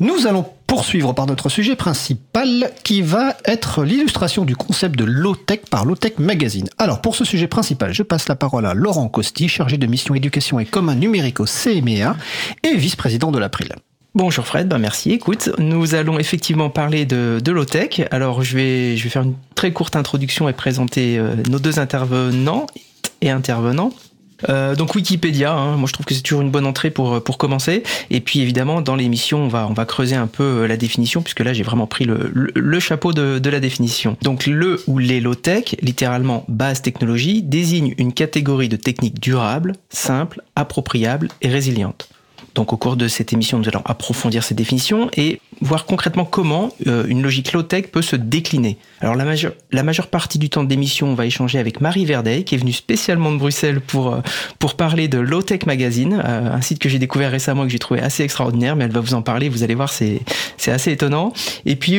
Nous allons poursuivre par notre sujet principal qui va être l'illustration du concept de low-tech par Low-Tech Magazine. Alors pour ce sujet principal, je passe la parole à Laurent Costi, chargé de mission éducation et commun numérique au CMEA et vice-président de l'April. Bonjour Fred, ben merci. Écoute, nous allons effectivement parler de, low-tech. Alors je vais, je vais faire une très courte introduction et présenter euh, nos deux intervenants et intervenants. Euh, donc Wikipédia, hein, moi je trouve que c'est toujours une bonne entrée pour pour commencer. Et puis évidemment dans l'émission on va on va creuser un peu euh, la définition puisque là j'ai vraiment pris le, le, chapeau de, de, la définition. Donc le ou les low tech, littéralement base technologie, désigne une catégorie de techniques durables, simples, appropriables et résilientes. Donc au cours de cette émission, nous allons approfondir ces définitions et voir concrètement comment euh, une logique low-tech peut se décliner. Alors la majeure, partie du temps de l'émission, on va échanger avec Marie Verdeil, qui est venue spécialement de Bruxelles pour, euh, pour parler de Low-Tech Magazine, euh, un site que j'ai découvert récemment et que j'ai trouvé assez extraordinaire, mais elle va vous en parler, vous allez voir, c'est, assez étonnant. Et puis,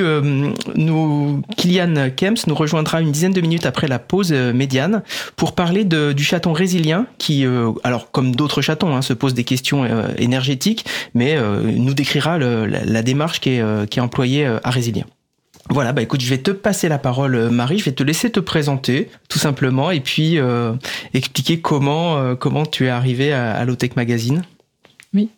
nous, Kylian Kemps nous rejoindra une dizaine de minutes après la pause médiane pour parler de, du chaton résilient qui, alors comme d'autres chatons, hein, se pose des questions énergétiques, mais nous décrira la, démarche qui est, est employée à Résilient. Voilà, bah écoute, je vais te passer la parole, euh, Marie. Je vais te laisser te présenter, tout simplement, et puis euh, expliquer comment, euh, comment tu es arrivée à, à Lotech Magazine. Oui.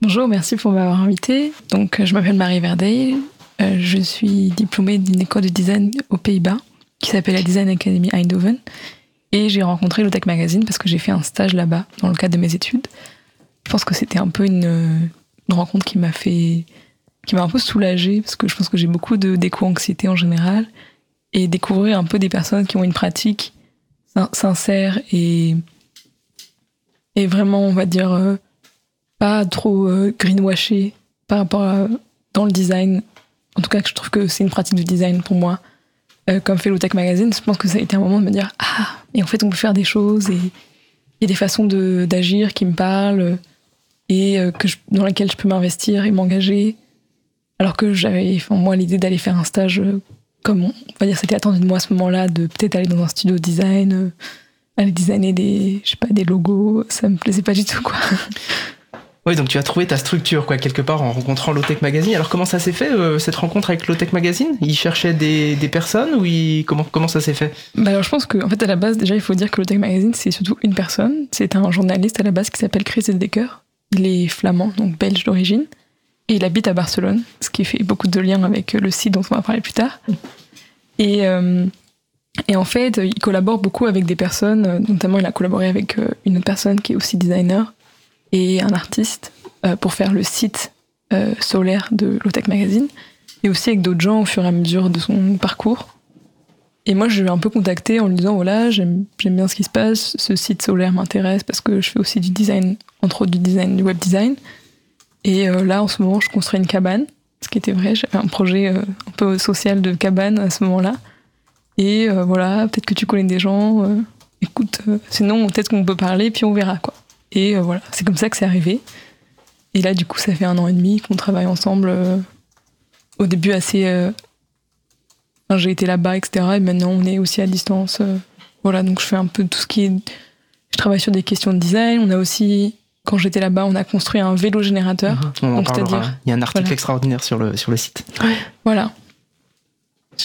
Bonjour, merci pour m'avoir invité. Donc, je m'appelle Marie Verdeil. je suis diplômée d'une école de design aux Pays-Bas qui s'appelle la Design Academy Eindhoven. Et j'ai rencontré Lotech Magazine parce que j'ai fait un stage là-bas dans le cadre de mes études. Je pense que c'était un peu une, une rencontre qui m'a fait qui m'a un peu soulagée parce que je pense que j'ai beaucoup de d'éco-anxiété en général. Et découvrir un peu des personnes qui ont une pratique sincère et et vraiment on va dire euh, pas trop euh, greenwashé par rapport à dans le design. En tout cas je trouve que c'est une pratique de design pour moi euh, comme fait Tech Magazine. Je pense que ça a été un moment de me dire ah et en fait on peut faire des choses et il y a des façons de d'agir qui me parlent et que dans lesquelles je peux m'investir et m'engager alors que j'avais, moi, l'idée d'aller faire un stage, euh, comme on va dire, c'était attendu de moi à ce moment-là, de peut-être aller dans un studio design, euh, aller designer des, je sais pas, des logos, ça me plaisait pas du tout, quoi. Oui, donc tu as trouvé ta structure, quoi, quelque part, en rencontrant Lotech Magazine. Alors, comment ça s'est fait, euh, cette rencontre avec Lotech Magazine? Il cherchait des, des personnes ou il, comment, comment ça s'est fait? Bah Alors, je pense qu'en en fait, à la base, déjà, il faut dire que Lotech Magazine, c'est surtout une personne. C'est un journaliste à la base qui s'appelle Chris Decker. Il est flamand, donc belge d'origine. Et il habite à Barcelone, ce qui fait beaucoup de liens avec le site dont on va parler plus tard. Et, euh, en fait, il collabore beaucoup avec des personnes, notamment il a collaboré avec euh, une autre personne qui est aussi designer et un artiste euh, pour faire le site solaire de Lotech Magazine, et aussi avec d'autres gens au fur et à mesure de son parcours. Et moi, je l'ai un peu contacté en lui disant voilà, j'aime bien ce qui se passe, ce site solaire m'intéresse parce que je fais aussi du design, entre autres du design, du web design. Et euh, là, en ce moment, je construis une cabane, ce qui était vrai. J'avais un projet euh, un peu social de cabane à ce moment-là. Et euh, voilà, peut-être que tu connais des gens. écoute, sinon, peut-être qu'on peut parler, puis on verra, quoi. Et voilà, c'est comme ça que c'est arrivé. Et là, du coup, ça fait un an et demi qu'on travaille ensemble. au début, assez. J'ai été là-bas, etc. Et maintenant, on est aussi à distance. voilà, donc je fais un peu tout ce qui est. Je travaille sur des questions de design. On a aussi quand j'étais là-bas, on a construit un vélo générateur. Mhm. donc c'est-à-dire, il y a un article extraordinaire sur le sur le site. Voilà.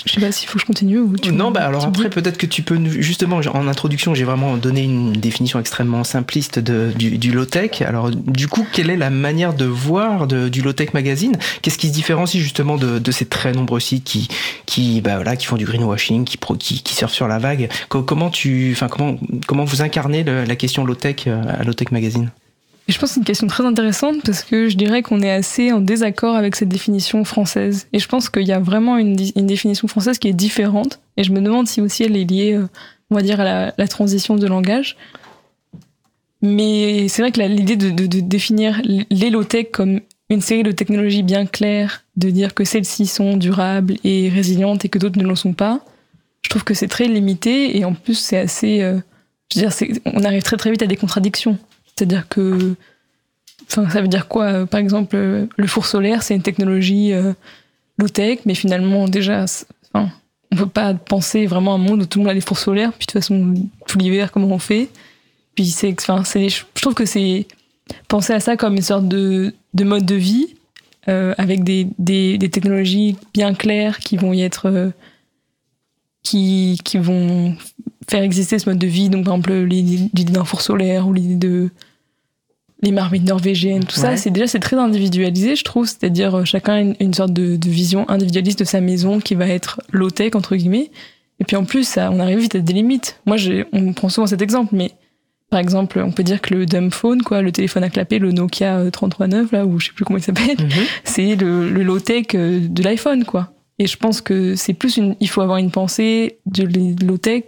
Je sais pas s'il faut que je continue ou tu Non, bah alors après peut-être que tu peux justement en introduction j'ai vraiment donné une définition extrêmement simpliste de, du, du low tech. Alors du coup quelle est la manière de voir de, du low tech magazine? Qu'est-ce qui se différencie justement de, de, ces très nombreux sites qui qui bah voilà qui font du greenwashing, qui qui, qui surfent sur la vague? Comment tu enfin comment comment vous incarnez la question low tech euh, à low tech magazine je pense que c'est une question très intéressante parce que je dirais qu'on est assez en désaccord avec cette définition française. Et je pense qu'il y a vraiment une, définition française qui est différente. Et je me demande si aussi elle est liée, euh, on va dire, à la, transition de langage. Mais c'est vrai que l'idée de, définir l'élotech comme une série de technologies bien claires, de dire que celles-ci sont durables et résilientes et que d'autres ne le sont pas, je trouve que c'est très limité et en plus c'est assez... Euh, on arrive très très vite à des contradictions. C'est-à-dire que, enfin, ça veut dire quoi euh, Par exemple, euh, le four solaire, c'est une technologie euh, low-tech, mais finalement, déjà, enfin, on peut pas penser vraiment à un monde où tout le monde a des fours solaires. Puis de toute façon, tout l'hiver, comment on fait? Puis c'est, enfin, je trouve que c'est penser à ça comme une sorte de, de mode de vie avec des, des, technologies bien claires qui vont y être. Qui, qui vont faire exister ce mode de vie. Donc, par exemple, l'idée d'un four solaire ou l'idée de. Les marmites norvégiennes, tout ça, c'est déjà c'est très individualisé, je trouve. C'est-à-dire, euh, chacun a une, une sorte de, de, vision individualiste de sa maison qui va être low-tech, entre guillemets. Et puis en plus, ça, on arrive vite à des limites. Moi, on prend souvent cet exemple, mais par exemple, on peut dire que le dumb phone, quoi, le téléphone à clapper, le Nokia 3309, là, ou je sais plus comment il s'appelle, mhm. c'est le, le low-tech euh, de l'iPhone, quoi. Et je pense que c'est plus une, il faut avoir une pensée de low-tech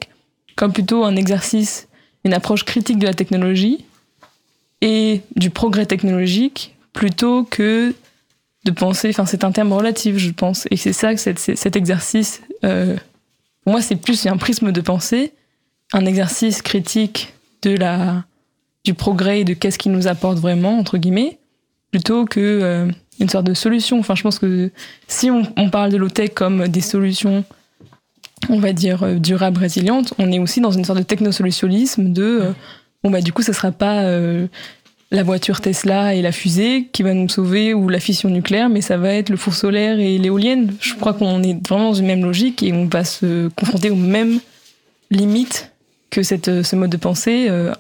comme plutôt un exercice, une approche critique de la technologie et du progrès technologique plutôt que de penser, enfin, c'est un terme relatif, je pense. Et c'est ça que cet, exercice, euh, pour moi, c'est plus un prisme de pensée, un exercice critique de la, du progrès et de qu'est-ce qui nous apporte vraiment, entre guillemets, plutôt que euh, une sorte de solution. Enfin, je pense que si on, parle de low-tech comme des solutions, on va dire, euh, durables, résilientes, on est aussi dans une sorte de technosolutionnisme de, bon, bah, du coup, ce sera pas la voiture Tesla et la fusée qui va nous sauver ou la fission nucléaire, mais ça va être le four solaire et l'éolienne. Je crois qu'on est vraiment dans une même logique et on va se confronter aux mêmes limites que cette, euh, ce mode de pensée euh,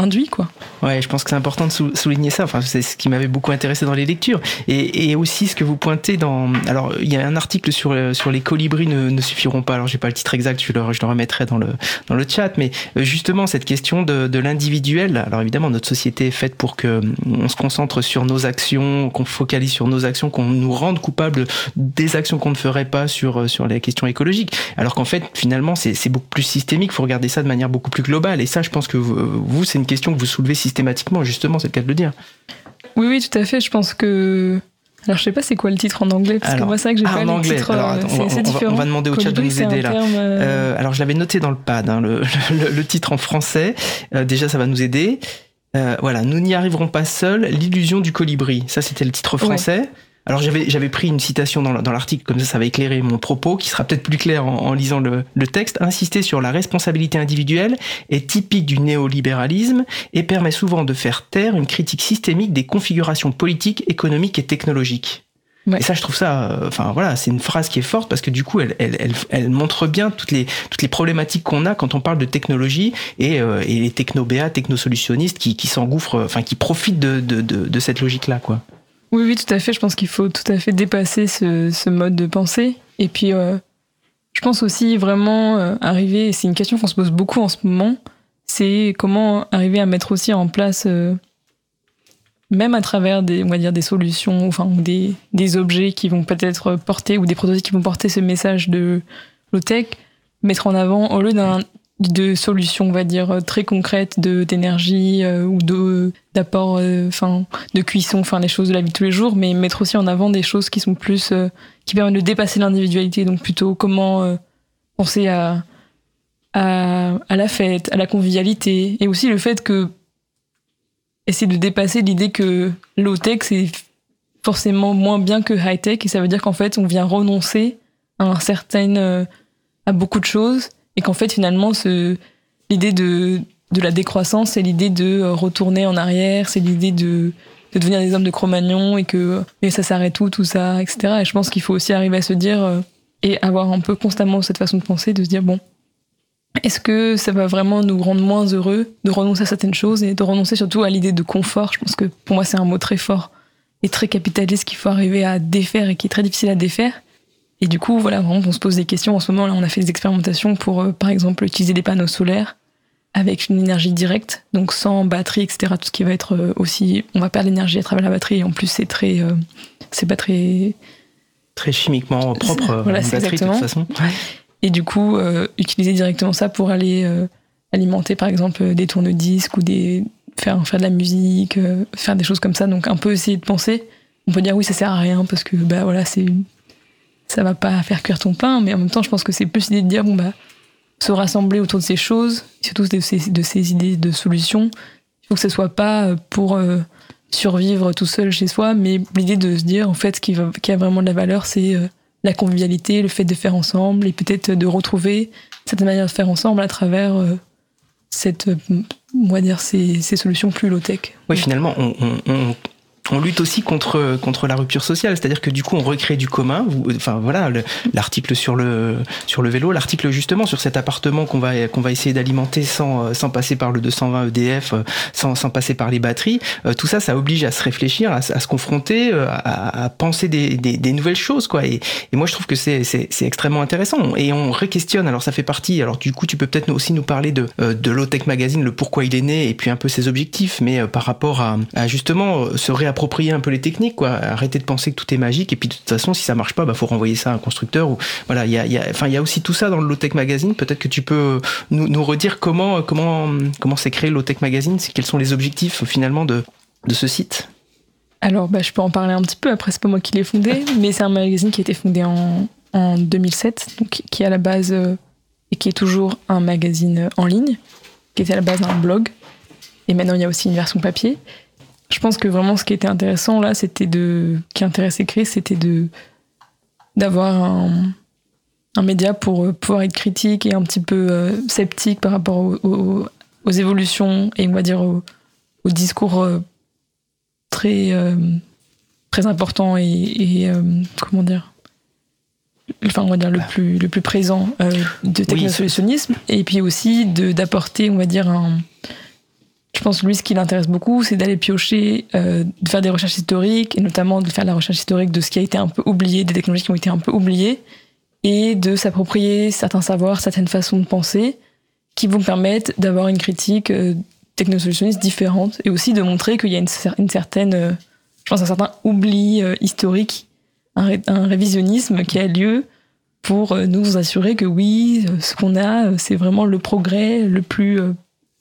induit quoi. Ouais, je pense que c'est important de souligner ça. Enfin, c'est ce qui m'avait beaucoup intéressé dans les lectures et, aussi ce que vous pointez dans. Alors, il y a un article sur euh, sur les colibris ne, suffiront pas. Alors, j'ai pas le titre exact, je le, je le remettrai dans le dans le chat. Mais euh, justement, cette question de, de l'individuel. Alors, évidemment, notre société est faite pour que on se concentre sur nos actions, qu'on focalise sur nos actions, qu'on nous rende coupables des actions qu'on ne ferait pas sur euh, sur les questions écologiques. Alors qu'en fait, finalement, c'est beaucoup plus systémique. Faut regarder ça de manière beaucoup plus globale. Et ça, je pense que vous, vous c'est une question que vous soulevez systématiquement, justement, c'est le cas de le dire. Oui, oui, tout à fait. Je pense que. Alors, je sais pas c'est quoi le titre en anglais, parce que moi, c'est vrai que j'ai ah, pas le anglais. titre. Alors, on, va, on, va, demander au chat de nous aider là. Euh, euh... alors, je l'avais noté dans le pad, hein, le, le, le, titre en français. Euh, déjà, ça va nous aider. Euh, voilà, nous n'y arriverons pas seuls. L'illusion du colibri. Ça, c'était le titre français. Alors j'avais j'avais pris une citation dans, l'article, comme ça ça va éclairer mon propos, qui sera peut-être plus clair en, en lisant le, le, texte. Insister sur la responsabilité individuelle est typique du néolibéralisme et permet souvent de faire taire une critique systémique des configurations politiques, économiques et technologiques. Ouais. Et ça, je trouve ça, euh, enfin voilà, c'est une phrase qui est forte parce que du coup, elle, elle, elle, elle montre bien toutes les toutes les problématiques qu'on a quand on parle de technologie et, euh, et les technobéats, technosolutionnistes qui, qui s'engouffrent, enfin qui profitent de, de, de, de cette logique-là, quoi. Oui, oui, tout à fait. Je pense qu'il faut tout à fait dépasser ce, ce mode de pensée. Et puis, euh, je pense aussi vraiment euh, arriver, et c'est une question qu'on se pose beaucoup en ce moment, c'est comment arriver à mettre aussi en place, euh, même à travers des, on va dire, des solutions, enfin, des, des objets qui vont peut-être porter, ou des produits qui vont porter ce message de low-tech, mettre en avant, au lieu d'un de solutions, on va dire, très concrètes de d'énergie euh, ou d'apport, euh, enfin, de cuisson, enfin, les choses de la vie de tous les jours, mais mettre aussi en avant des choses qui sont plus, euh, qui permettent de dépasser l'individualité. Donc plutôt comment penser à, à la fête, à la convivialité, et aussi le fait que essayer de dépasser l'idée que low tech c'est forcément moins bien que high tech, et ça veut dire qu'en fait on vient renoncer à à beaucoup de choses et qu'en fait finalement l'idée de de la décroissance c'est l'idée de retourner en arrière c'est l'idée de de devenir des hommes de Cro-Magnon et que mais ça s'arrête tout tout ça etc et je pense qu'il faut aussi arriver à se dire euh, et avoir un peu constamment cette façon de penser de se dire bon est-ce que ça va vraiment nous rendre moins heureux de renoncer à certaines choses et de renoncer surtout à l'idée de confort? Je pense que pour moi c'est un mot très fort et très capitaliste qu'il faut arriver à défaire et qui est très difficile à défaire et du coup, voilà, vraiment, on se pose des questions. En ce moment, là, on a fait des expérimentations pour, euh, par exemple, utiliser des panneaux solaires avec une énergie directe, donc sans batterie, etc. Tout ce qui va être euh, aussi, on va perdre l'énergie à travers la batterie. Et en plus, c'est très, euh, c'est pas très très chimiquement propre voilà, une batterie de toute façon. Ouais. Et du coup, utiliser directement ça pour aller alimenter, par exemple, des tourne-disques ou des faire faire de la musique, faire des choses comme ça. Donc un peu essayer de penser. On peut dire oui, ça sert à rien parce que bah voilà, c'est ça va pas faire cuire ton pain, mais en même temps, je pense que c'est plus l'idée de dire, bon, bah, se rassembler autour de ces choses, surtout de ces, de ces idées de solutions. Il faut que ce soit pas euh, pour euh, survivre tout seul chez soi, mais l'idée de se dire, en fait, ce qui, va, qui a vraiment de la valeur, c'est euh, la convivialité, le fait de faire ensemble, et peut-être de retrouver cette manière de faire ensemble à travers cette, on dire, ces, ces solutions plus low-tech. Oui, finalement, on lutte aussi contre contre la rupture sociale, c'est-à-dire que du coup on recrée du commun. Enfin voilà, l'article sur le sur le vélo, l'article justement sur cet appartement qu'on va qu'on va essayer d'alimenter sans sans passer par le 220 EDF, sans sans passer par les batteries. Euh, tout ça, ça oblige à se réfléchir, à, se confronter, euh, à, à penser des, des, des, nouvelles choses quoi. Et, moi je trouve que c'est c'est extrêmement intéressant et on réquestionne. Alors ça fait partie. Alors du coup tu peux peut-être aussi nous parler de euh, de Low Tech Magazine, le pourquoi il est né et puis un peu ses objectifs, mais par rapport à, à justement se réapproprier un peu les techniques, quoi. Arrêter de penser que tout est magique et puis de toute façon, si ça marche pas, bah faut renvoyer ça à un constructeur ou voilà. Il y a, y a, enfin, il y a aussi tout ça dans le Low Tech Magazine. Peut-être que tu peux nous, nous redire comment comment comment s'est créé Low Tech Magazine, quels sont les objectifs finalement de de ce site? Alors, bah, je peux en parler un petit peu. Après, c'est pas moi qui l'ai fondé, mais c'est un magazine qui a été fondé en, en 2007, donc qui est à la base euh, et qui est toujours un magazine en ligne, qui était à la base un blog. Et maintenant, il y a aussi une version papier. Je pense que vraiment ce qui était intéressant là, c'était de. qui intéressait Chris, c'était de. d'avoir un, un, média pour euh, pouvoir être critique et un petit peu euh, sceptique par rapport aux, aux, évolutions et on va dire au, discours euh, très. très important et. et comment dire enfin on va dire le plus le plus présent de technosolutionnisme oui, et puis aussi d'apporter on va dire un je pense que lui, ce qui l'intéresse beaucoup, c'est d'aller piocher, euh, de faire des recherches historiques, et notamment de faire la recherche historique de ce qui a été un peu oublié, des technologies qui ont été un peu oubliées, et de s'approprier certains savoirs, certaines façons de penser, qui vont permettre d'avoir une critique euh, technosolutionniste différente, et aussi de montrer qu'il y a une, certaine, euh, je pense, un certain oubli euh, historique, un, ré, un, révisionnisme qui a lieu pour nous assurer que oui, ce qu'on a, c'est vraiment le progrès le plus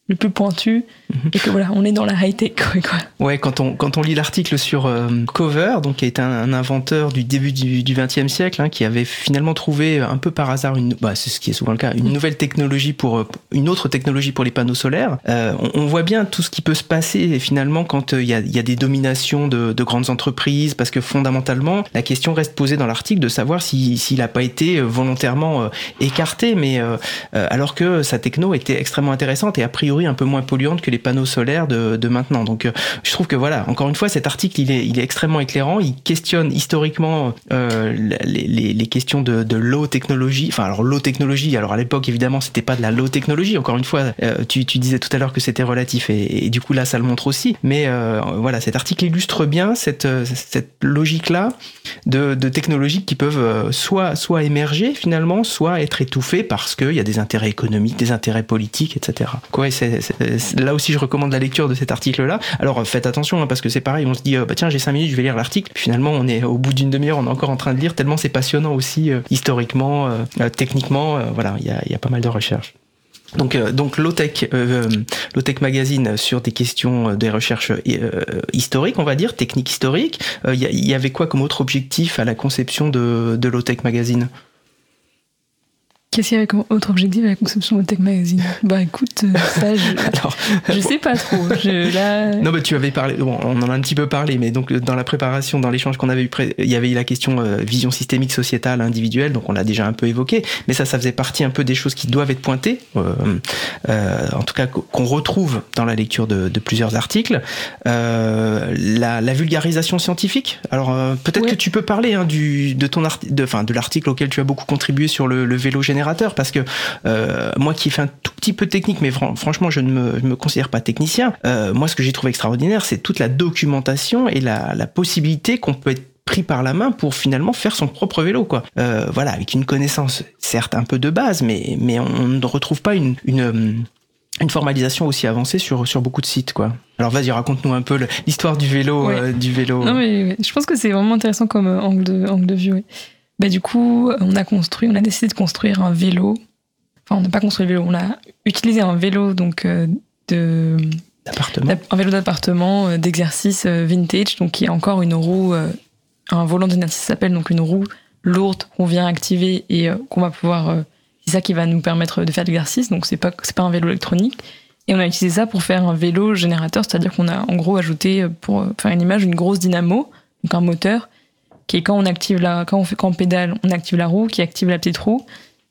le plus pointu mhm. et que voilà on est dans la high tech quoi, ouais quand on quand on lit l'article sur euh, Cover donc qui est un, un, inventeur du début du, 20e siècle hein, qui avait finalement trouvé un peu par hasard une bah, c'est ce qui est souvent le cas une mhm. nouvelle technologie pour euh, une autre technologie pour les panneaux solaires euh, on, on, voit bien tout ce qui peut se passer finalement quand il euh, y, a, y, a, des dominations de, de, grandes entreprises parce que fondamentalement la question reste posée dans l'article de savoir s'il si, n'a pas été volontairement euh, écarté mais alors que sa techno était extrêmement intéressante et a priori un peu moins polluante que les panneaux solaires de, maintenant. Donc euh, je trouve que voilà, encore une fois, cet article il est, il est extrêmement éclairant. Il questionne historiquement euh, les, les, questions de, low technologie. Enfin alors low technologie. Alors à l'époque évidemment c'était pas de la low technologie. Encore une fois, euh, tu, tu, disais tout à l'heure que c'était relatif et, et, du coup là ça le montre aussi. Mais voilà, cet article illustre bien cette, cette logique là de, de technologies qui peuvent soit soit émerger finalement, soit être étouffées parce qu'il y a des intérêts économiques, des intérêts politiques, etc. Quoi, c'est là aussi, je recommande la lecture de cet article-là. Alors, faites attention, hein, parce que c'est pareil, on se dit, euh, bah tiens, j'ai 5 minutes, je vais lire l'article. Finalement, on est au bout d'une demi-heure, on est encore en train de lire, tellement c'est passionnant aussi, euh, historiquement, euh, euh techniquement. Euh, voilà, il y a, pas mal de recherches. Donc, euh, donc Lotech, euh, Lotech Magazine sur des questions des recherches euh, historiques, on va dire, techniques historiques. Il y, y, avait quoi comme autre objectif à la conception de, de Lotech Magazine? Qu'est-ce qu'il y avait comme autre objectif à la conception de Tech Magazine? Bah écoute, euh, ça je, Alors, je sais pas trop. Je, là... Non mais tu avais parlé, bon, on en a un petit peu parlé, mais donc dans la préparation, dans l'échange qu'on avait eu, il y avait eu la question euh, vision systémique, sociétale, individuelle, donc on l'a déjà un peu évoqué, mais ça, ça faisait partie un peu des choses qui doivent être pointées, euh, euh, en tout cas qu'on retrouve dans la lecture de, de plusieurs articles. La, la, vulgarisation scientifique. Alors peut-être ouais. que tu peux parler hein, du, de ton art, de, enfin de l'article auquel tu as beaucoup contribué sur le, le vélo général générateur parce que euh, moi qui fais un tout petit peu technique, mais fr franchement je ne me, je me, considère pas technicien, euh, moi ce que j'ai trouvé extraordinaire, c'est toute la documentation et la, la possibilité qu'on peut être pris par la main pour finalement faire son propre vélo quoi euh, voilà avec une connaissance certes un peu de base mais mais on ne retrouve pas une, une une formalisation aussi avancée sur sur beaucoup de sites quoi. Alors vas-y raconte-nous un peu l'histoire du vélo euh, du vélo. Non mais je pense que c'est vraiment intéressant comme angle de angle de vue. Bah, du coup, on a construit, on a décidé de construire un vélo. Enfin, on n'a pas construit le vélo, on a utilisé un vélo donc euh, de un vélo d'appartement euh, d'exercice euh, vintage, donc qui a encore une roue, un volant d'inertie s'appelle donc une roue lourde qu'on vient activer et qu'on va pouvoir. c'est ça qui va nous permettre de faire l'exercice. Donc c'est pas c'est pas un vélo électronique. Et on a utilisé ça pour faire un vélo générateur, c'est-à-dire qu'on a en gros ajouté pour faire une image une grosse dynamo, donc un moteur qui est quand on active la, quand on fait, quand on pédale, on active la roue, qui active la petite roue,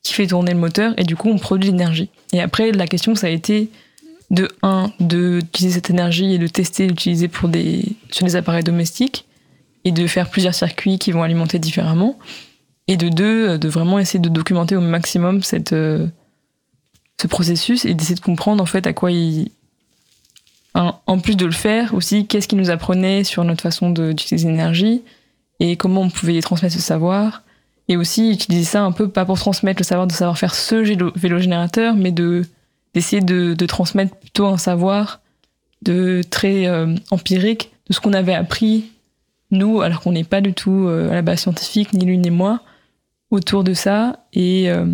qui fait tourner le moteur, et du coup, on produit l'énergie. Et après, la question, ça a été, de un, d'utiliser cette énergie et de tester l'utiliser pour des, sur des appareils domestiques et de faire plusieurs circuits qui vont alimenter différemment. Et de deux, de vraiment essayer de documenter au maximum cette, ce processus et d'essayer de comprendre en fait à quoi il. en plus de le faire aussi, qu'est-ce qu'il nous apprenait sur notre façon d'utiliser l'énergie et comment on pouvait transmettre ce savoir. Et aussi utiliser ça un peu, pas pour transmettre le savoir de savoir faire ce vélo générateur, mais de d'essayer de, de, transmettre plutôt un savoir de très euh, empirique de ce qu'on avait appris nous, alors qu'on n'est pas du tout euh, à la base scientifique, ni lui ni moi, autour de ça, et euh,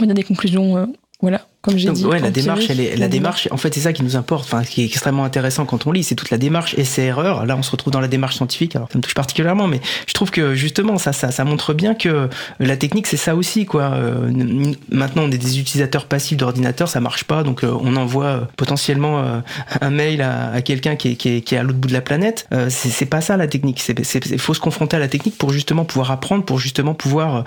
on a des conclusions, voilà, comme j'ai dit. Ouais, la démarche, elle est, la démarche, en fait, c'est ça qui nous importe, enfin, qui est extrêmement intéressant quand on lit, c'est toute la démarche essai-erreur. Là, on se retrouve dans la démarche scientifique, alors ça me touche particulièrement, mais je trouve que justement, ça, ça, ça montre bien que la technique, c'est ça aussi, quoi. Euh, maintenant, on est des utilisateurs passifs d'ordinateur, ça marche pas, donc euh, on envoie euh, potentiellement un mail à, à quelqu'un qui est, qui est, qui est à l'autre bout de la planète. c'est pas ça la technique. Il faut se confronter à la technique pour justement pouvoir apprendre, pour justement pouvoir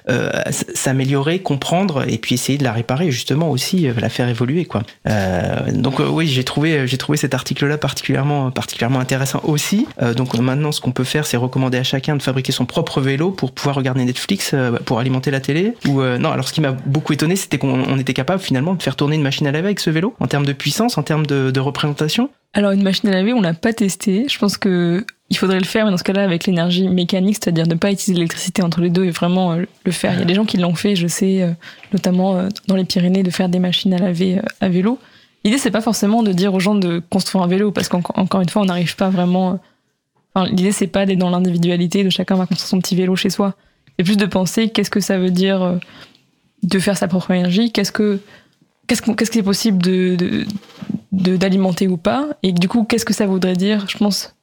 s'améliorer, comprendre, et puis essayer de la réparer, justement aussi la faire évoluer quoi. Euh, donc euh, oui, j'ai trouvé j'ai trouvé cet article là particulièrement particulièrement intéressant aussi. Euh, donc maintenant ce qu'on peut faire c'est recommander à chacun de fabriquer son propre vélo pour pouvoir regarder Netflix pour alimenter la télé ou non, alors ce qui m'a beaucoup étonné c'était qu'on était capable finalement de faire tourner une machine à laver avec ce vélo en termes de puissance, en termes de, de représentation. Alors une machine à laver, on l'a pas testé. Je pense que il faudrait le faire, mais dans ce cas-là, avec l'énergie mécanique, c'est-à-dire ne pas utiliser l'électricité entre les deux et vraiment euh, le faire. Il y a des gens qui l'ont fait, je sais, euh, notamment euh, dans les Pyrénées, de faire des machines à laver à vélo. L'idée, c'est pas forcément de dire aux gens de construire un vélo, parce qu'encore une fois, on n'arrive pas vraiment. Enfin, l'idée, c'est pas d'être dans l'individualité, de chacun va construire son petit vélo chez soi. C'est plus de penser qu'est-ce que ça veut dire de faire sa propre énergie, qu'est-ce que qu'est-ce qu'est-ce qui est possible de d'alimenter ou pas, et du coup, qu'est-ce que ça voudrait dire, je pense,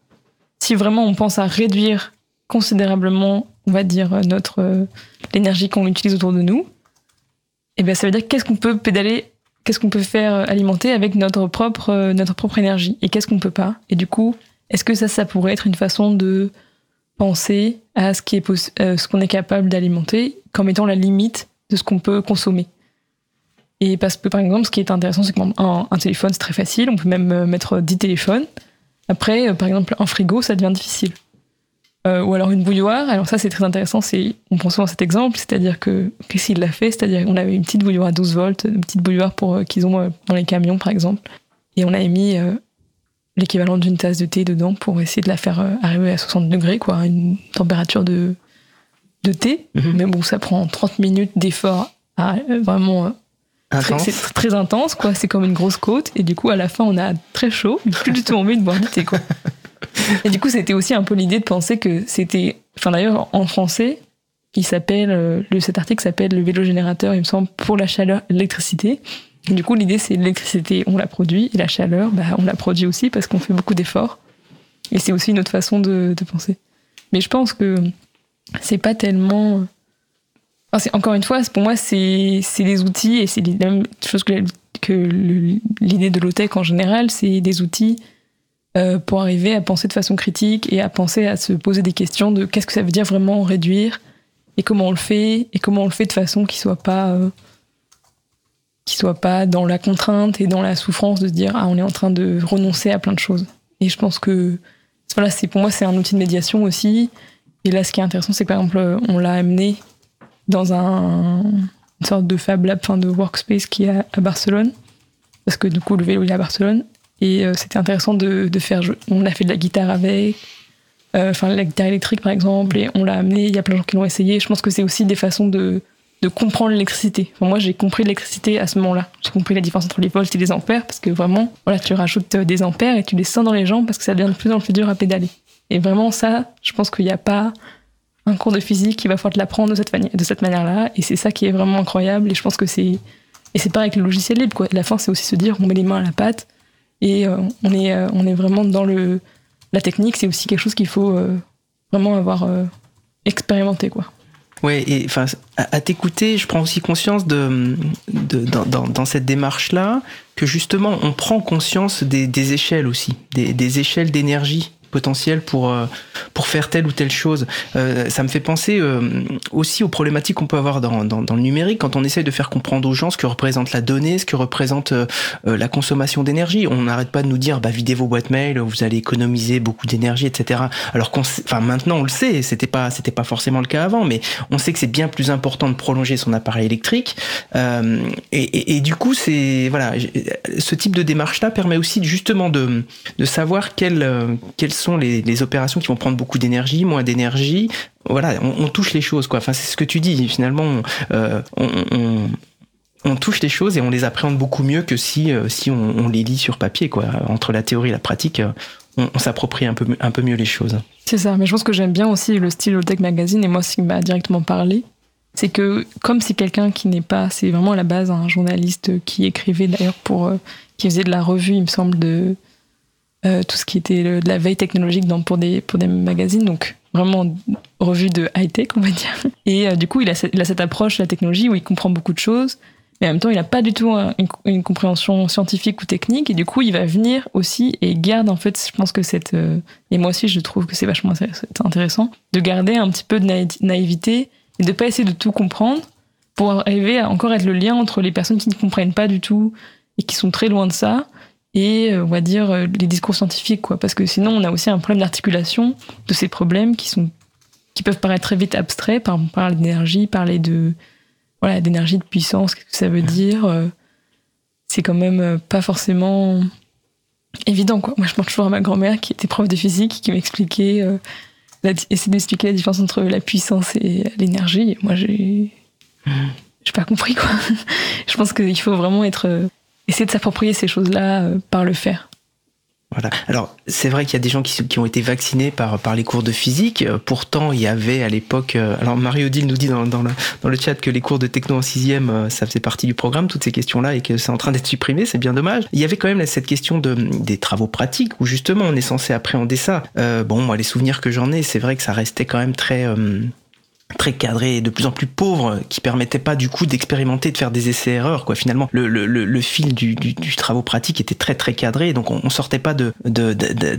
si vraiment on pense à réduire considérablement, on va dire, notre euh, l'énergie qu'on utilise autour de nous, et eh bien ça veut dire qu'est-ce qu'on peut pédaler, qu'est-ce qu'on peut faire euh, alimenter avec notre propre, euh, notre propre énergie, et qu'est-ce qu'on peut pas. Et du coup, est-ce que ça, ça pourrait être une façon de penser à ce qui est ce qu'on est capable d'alimenter comme étant la limite de ce qu'on peut consommer? Et parce que par exemple, ce qui est intéressant, c'est qu'un un téléphone, c'est très facile. On peut même mettre 10 téléphones. Après, euh, par exemple, un frigo, ça devient difficile. Euh, ou alors une bouilloire. Alors ça, c'est très intéressant. C'est, on prend souvent cet exemple, c'est-à-dire que qu'est-ce qu'il l'a fait? C'est-à-dire qu'on avait une petite bouilloire à 12 volts, une petite bouilloire pour euh, qu'ils ont dans les camions, par exemple, et on avait mis l'équivalent d'une tasse de thé dedans pour essayer de la faire arriver à 60 degrés, quoi, une température de de thé. Mhm. Mais bon, ça prend 30 minutes d'effort à vraiment c'est très intense, quoi. C'est comme une grosse côte. Et du coup, à la fin, on a très chaud, plus du tout envie de boire du thé, quoi. Et du coup, c'était aussi un peu l'idée de penser que c'était. Enfin, d'ailleurs, en français, il s'appelle. Euh, le, cet article s'appelle Le vélo générateur, il me semble, pour la chaleur, l'électricité. Et du coup, l'idée, c'est l'électricité, on la produit, et la chaleur, bah, on la produit aussi parce qu'on fait beaucoup d'efforts. Et c'est aussi une autre façon de, de penser. Mais je pense que c'est pas tellement encore une fois, pour moi, c'est des outils et c'est la même chose que, l'idée de l'OTEC en général, c'est des outils euh, pour arriver à penser de façon critique et à penser à se poser des questions de qu'est-ce que ça veut dire vraiment réduire et comment on le fait et comment on le fait de façon qui soit pas euh, qui soit pas dans la contrainte et dans la souffrance de se dire ah on est en train de renoncer à plein de choses. Et je pense que voilà, c'est pour moi c'est un outil de médiation aussi. Et là, ce qui est intéressant, c'est par exemple, on l'a amené dans un, une sorte de Fab Lab, enfin de workspace qui est à, Barcelone. Parce que du coup, le vélo est à Barcelone. Et euh, c'était intéressant de, de, faire. On a fait de la guitare avec, euh, enfin la guitare électrique par exemple, et on l'a amené. Il y a plein de gens qui l'ont essayé. Je pense que c'est aussi des façons de, comprendre l'électricité. Moi, j'ai compris l'électricité à ce moment-là. J'ai compris la différence entre les volts et les ampères, parce que vraiment, voilà, tu rajoutes euh, des ampères et tu les sens dans les jambes parce que ça devient de plus en plus dur à pédaler. Et vraiment, ça, je pense qu'il n'y a pas un cours de physique, il va falloir te l'apprendre de cette, manière-là. Et c'est ça qui est vraiment incroyable. Et je pense que c'est. Et c'est pareil avec le logiciel libre, quoi. La fin, c'est aussi se dire, on met les mains à la pâte. Et euh, on, est, euh, on est vraiment dans le. La technique, c'est aussi quelque chose qu'il faut euh, vraiment avoir expérimenté, quoi. Ouais, et enfin, à, t'écouter, je prends aussi conscience de, de dans, dans, cette démarche-là que justement, on prend conscience des, des échelles aussi, des, des échelles d'énergie potentiel pour pour faire telle ou telle chose. ça me fait penser aussi aux problématiques qu'on peut avoir dans, dans, le numérique quand on essaye de faire comprendre aux gens ce que représente la donnée, ce que représente la consommation d'énergie. On n'arrête pas de nous dire bah videz vos boîtes mail, vous allez économiser beaucoup d'énergie, etc. Alors qu'on, enfin maintenant on le sait, c'était pas c'était pas forcément le cas avant, mais on sait que c'est bien plus important de prolonger son appareil électrique. Euh, et, du coup, c'est voilà, ce type de démarche-là permet aussi justement de, de savoir quelles, euh, quelles sont les, opérations qui vont prendre beaucoup d'énergie, moins d'énergie. Voilà, on, touche les choses, quoi. Enfin, c'est ce que tu dis. Finalement, euh, on, touche les choses et on les appréhende beaucoup mieux que si, euh, si on, les lit sur papier. Quoi. Entre la théorie et la pratique, on, on s'approprie un peu, un peu mieux les choses. C'est ça, mais je pense que j'aime bien aussi le style Tech Magazine et moi, ce qui m'a directement parlé, c'est que comme c'est quelqu'un qui n'est pas, c'est vraiment à la base un journaliste qui écrivait d'ailleurs pour, euh, qui faisait de la revue, il me semble, de euh, tout ce qui était de la veille technologique dans, pour, des, magazines, donc vraiment revue de high-tech, on va dire. Et euh, du coup, il a, cette, il a approche la technologie où il comprend beaucoup de choses, mais en même temps, il n'a pas du tout une, une, compréhension scientifique ou technique, et du coup, il va venir aussi et garde, en fait, je pense que cette. Euh, et moi aussi, je trouve que c'est vachement intéressant, de garder un petit peu de naïveté et de pas essayer de tout comprendre pour arriver à encore être le lien entre les personnes qui ne comprennent pas du tout et qui sont très loin de ça et euh, on va dire euh, les discours scientifiques quoi parce que sinon on a aussi un problème d'articulation de ces problèmes qui sont qui peuvent paraître très vite abstraits par parler d'énergie parler de voilà d'énergie de puissance qu'est-ce que ça veut dire euh, c'est quand même pas forcément évident quoi moi je pense toujours à ma grand-mère qui était prof de physique qui m'expliquait essayer d'expliquer la différence entre la puissance et l'énergie. Moi, j'ai, j'ai pas compris quoi. Je pense qu'il faut vraiment être, essayer de s'approprier ces choses-là euh, par le faire. Voilà. Alors, c'est vrai qu'il y a des gens qui, ont été vaccinés par, les cours de physique. Euh, pourtant, il y avait à l'époque. Euh, alors, Marie-Odile nous dit dans, le, chat que les cours de techno en sixième, ça faisait partie du programme, toutes ces questions-là, et que c'est en train d'être supprimé. C'est bien dommage. Il y avait quand même cette question de, des travaux pratiques où justement on est censé appréhender ça. Bon, moi, les souvenirs que j'en ai, c'est vrai que ça restait quand même très. Très cadré et de plus en plus pauvre qui permettait pas du coup d'expérimenter de faire des essais erreurs quoi. Finalement le, le, le fil du, du, du travaux pratique était très très cadré. Donc on, on sortait pas de d'un de, de,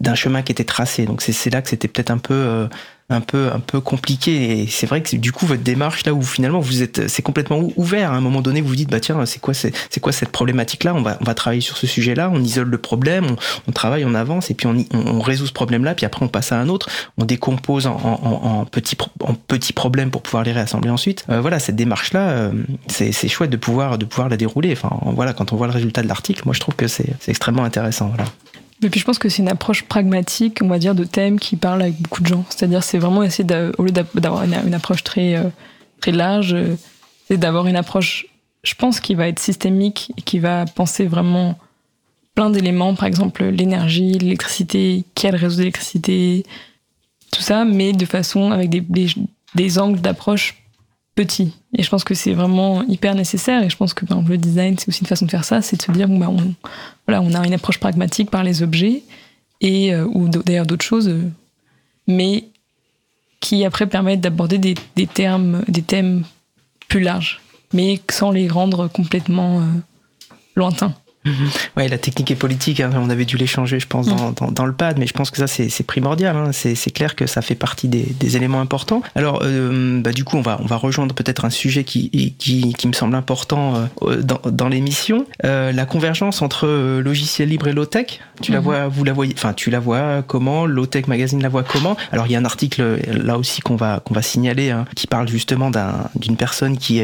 de, chemin qui était tracé. Donc c'est là que c'était peut-être un peu euh, un peu un peu compliqué. Et c'est vrai que du coup votre démarche là où finalement vous êtes c'est complètement ouvert. À un moment donné vous vous dites bah tiens c'est quoi c'est quoi cette problématique là on va on va travailler sur ce sujet là on isole le problème on, travaille on avance et puis on, résout ce problème là puis après on passe à un autre. On décompose en, petits en petits problèmes pour pouvoir les réassembler ensuite. Euh, voilà cette démarche là euh, c'est chouette de pouvoir de pouvoir la dérouler. Enfin voilà quand on voit le résultat de l'article moi je trouve que c'est extrêmement intéressant et puis je pense que c'est une approche pragmatique, on va dire, de thèmes qui parlent avec beaucoup de gens. C'est-à-dire, c'est vraiment essayer, au lieu d'avoir une, approche très, euh, très large, euh, c'est d'avoir une approche, je pense, qui va être systémique et qui va penser vraiment plein d'éléments, par exemple l'énergie, l'électricité, quel réseau d'électricité, tout ça, mais de façon avec des, des angles d'approche petits. Et je pense que c'est vraiment hyper nécessaire. Et je pense que exemple, le design, c'est aussi une façon de faire ça, c'est de se dire, bah, on, voilà, on a une approche pragmatique par les objets, et, euh, ou d'ailleurs d'autres choses, euh, mais qui après permettent d'aborder des, des, termes, des thèmes plus larges, mais sans les rendre complètement euh, lointains. Ouais, la technique et politique, hein, on avait dû l'échanger, je pense, dans, dans, dans, le pad, mais je pense que ça, c'est primordial. Hein, c'est clair que ça fait partie des, des éléments importants. Alors, euh, bah, du coup, on va, on va rejoindre peut-être un sujet qui, qui, qui, me semble important euh, dans, dans l'émission. Euh, la convergence entre logiciel libre et low-tech. Tu mm -hmm. la vois, vous la voyez, enfin, tu la vois comment? Low-tech Magazine la voit comment? Alors, il y a un article là aussi qu'on va, qu'on va signaler hein, qui parle justement d'une un, personne qui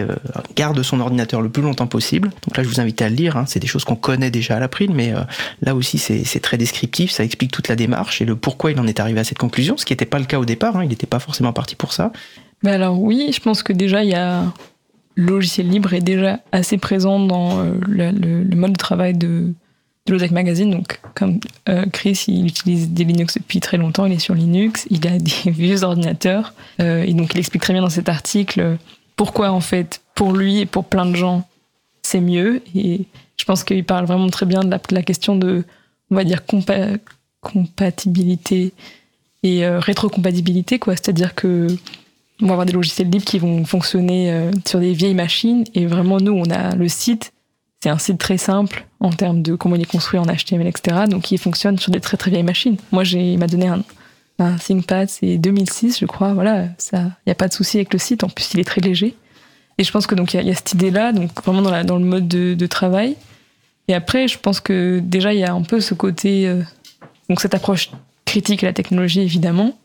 garde son ordinateur le plus longtemps possible. Donc là, je vous invite à le lire. C'est des choses qu'on connaît déjà à l'April, mais euh, là aussi c'est très descriptif, ça explique toute la démarche et le pourquoi il en est arrivé à cette conclusion, ce qui n'était pas le cas au départ, hein, il n'était pas forcément parti pour ça. Mais alors oui, je pense que déjà il y a le logiciel libre est déjà assez présent dans euh, le, mode de travail de, de Magazine. Donc, comme euh, Chris, il utilise des Linux depuis très longtemps, il est sur Linux, il a des vieux ordinateurs, et donc il explique très bien dans cet article pourquoi en fait, pour lui et pour plein de gens, c'est mieux. Et je pense qu'il parle vraiment très bien de la, de la, question de, on va dire, compa compatibilité et euh, rétrocompatibilité, quoi. C'est-à-dire que on va avoir des logiciels libres qui vont fonctionner euh, sur des vieilles machines et vraiment nous, on a le site, c'est un site très simple en termes de comment il est construit en HTML, etc. Donc il fonctionne sur des très très vieilles machines. Moi, j'ai, il m'a donné un, un ThinkPad, c'est 2006, je crois. Voilà, ça, il n'y a pas de souci avec le site. En plus, il est très léger. Et je pense que donc il y, a cette idée-là, donc vraiment dans, le mode de, travail. Et après, je pense que déjà il y a un peu ce côté, euh, donc cette approche critique à la technologie évidemment,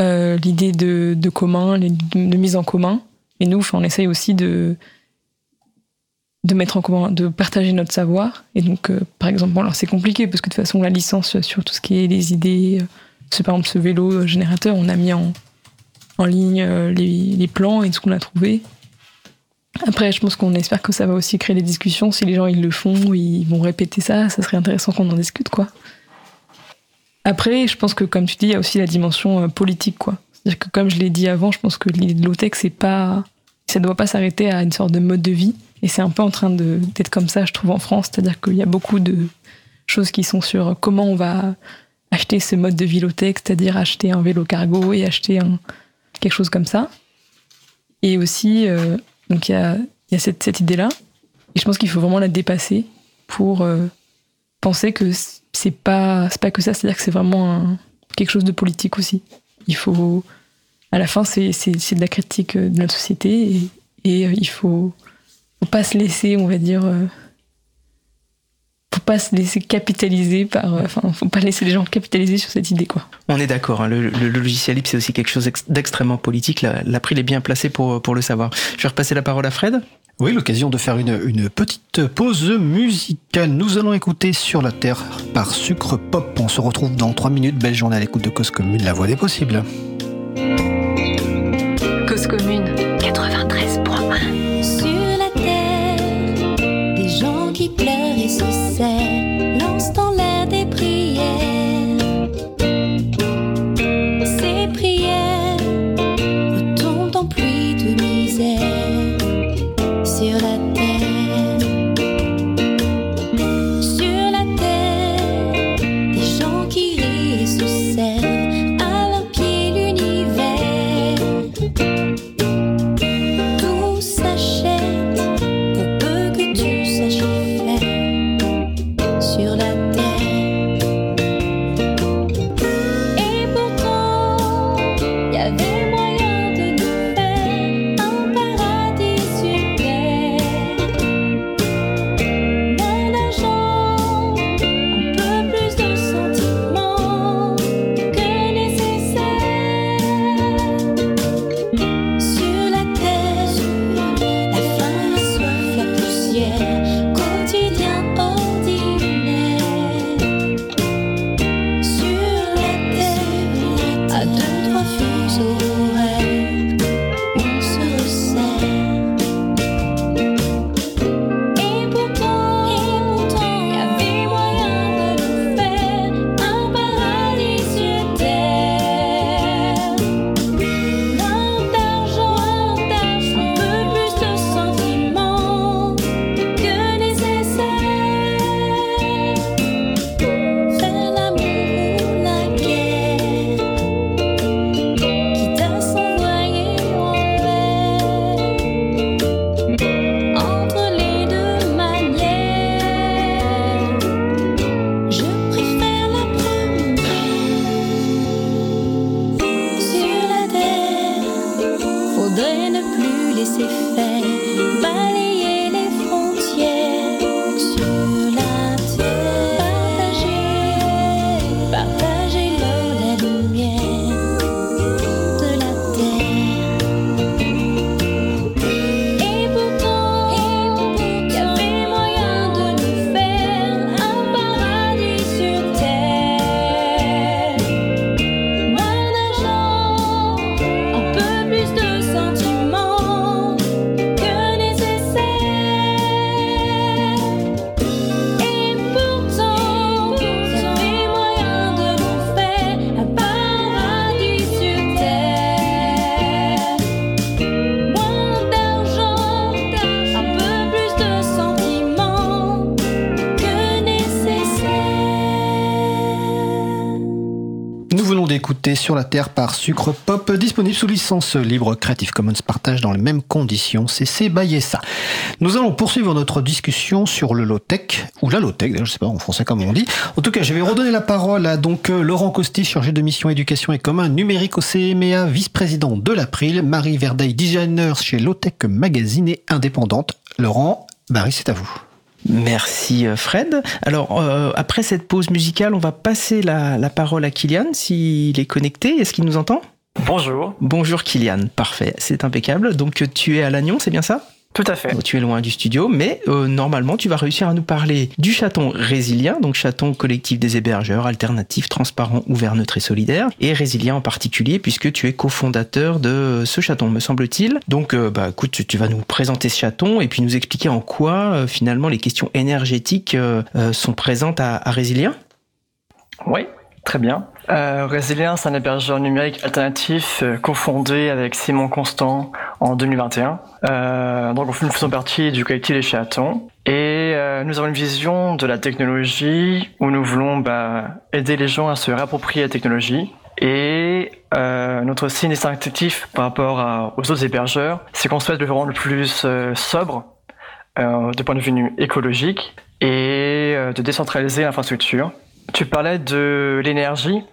euh, l'idée de, commun, de, mise en commun. Et nous, on essaye aussi de de mettre en commun, de partager notre savoir. Et donc, euh, par exemple, bon, alors c'est compliqué parce que de toute façon, la licence sur tout ce qui est les idées, ce, par exemple, ce vélo générateur, on a mis en, en ligne les, les, plans et tout ce qu'on a trouvé. Après, je pense qu'on espère que ça va aussi créer des discussions. Si les gens ils le font, ils vont répéter ça, ça serait intéressant qu'on en discute, quoi. Après, je pense que, comme tu dis, il y a aussi la dimension politique, quoi. C'est-à-dire que, comme je l'ai dit avant, je pense que l'idée de l'OTEC, c'est pas, ça doit pas s'arrêter à une sorte de mode de vie et c'est un peu en train d'être comme ça, je trouve, en France. C'est-à-dire qu'il y a beaucoup de choses qui sont sur comment on va acheter ce mode de vélotech, c'est-à-dire acheter un vélo cargo et acheter quelque chose comme ça. Et aussi, euh, donc il y a, cette, idée-là. Et je pense qu'il faut vraiment la dépasser pour euh, penser que c'est pas, pas que ça, c'est-à-dire que c'est vraiment quelque chose de politique aussi. Il faut. À la fin, c'est de la critique de notre société et, euh, il faut faut pas se laisser, on va dire, euh, faut pas se laisser capitaliser par, euh, enfin, faut pas laisser les gens capitaliser sur cette idée, quoi. On est d'accord. Hein, le, le, logiciel libre, c'est aussi quelque chose d'extrêmement politique. L'April est bien placé pour pour le savoir. Je vais repasser la parole à Fred. Oui, l'occasion de faire une, une, petite pause musicale. Nous allons écouter Sur la Terre par Sucre Pop. On se retrouve dans 3 minutes. Belle journée à l'écoute de Cause Commune, la voix des possibles. Sur la Terre par Sucre Pop, disponible sous licence libre Creative Commons partage dans les mêmes conditions. C'est ça. Nous allons poursuivre notre discussion sur le low-tech, ou la low-tech, je sais pas en français comment on dit. En tout cas, je vais redonner la parole à donc Laurent Costi, chargé de mission éducation et commun numérique au CMEA, vice-président de l'April, Marie Verdeil, designer chez Low-Tech Magazine et indépendante. Laurent, Marie, c'est à vous. Merci euh, Fred. Alors euh, après cette pause musicale, on va passer la, parole à Kylian s'il est connecté. Est-ce qu'il nous entend? Bonjour. Bonjour Kylian, parfait, c'est impeccable. Donc tu es à Lannion, c'est bien ça? Tout à fait. Tu es loin du studio, mais euh, normalement, tu vas réussir à nous parler du chaton résilient, donc chaton collectif des hébergeurs, alternatif, transparent, ouvert, neutre et solidaire, et résilient en particulier, puisque tu es cofondateur de ce chaton, me semble-t-il. Donc, euh, bah, écoute, tu, vas nous présenter ce chaton et puis nous expliquer en quoi, euh, finalement, les questions énergétiques sont présentes à, à Résilient. Oui, Très bien. Euh, Resilience, un hébergeur numérique alternatif euh, cofondé avec Simon Constant en 2021. Euh, donc, nous faisons partie du collectif des chatons et euh, nous avons une vision de la technologie où nous voulons bah, aider les gens à se réapproprier la technologie. Et euh, notre signe distinctif par rapport aux autres hébergeurs, c'est qu'on souhaite le rendre le plus sobre de point de vue écologique et de décentraliser l'infrastructure. Tu parlais de l'énergie,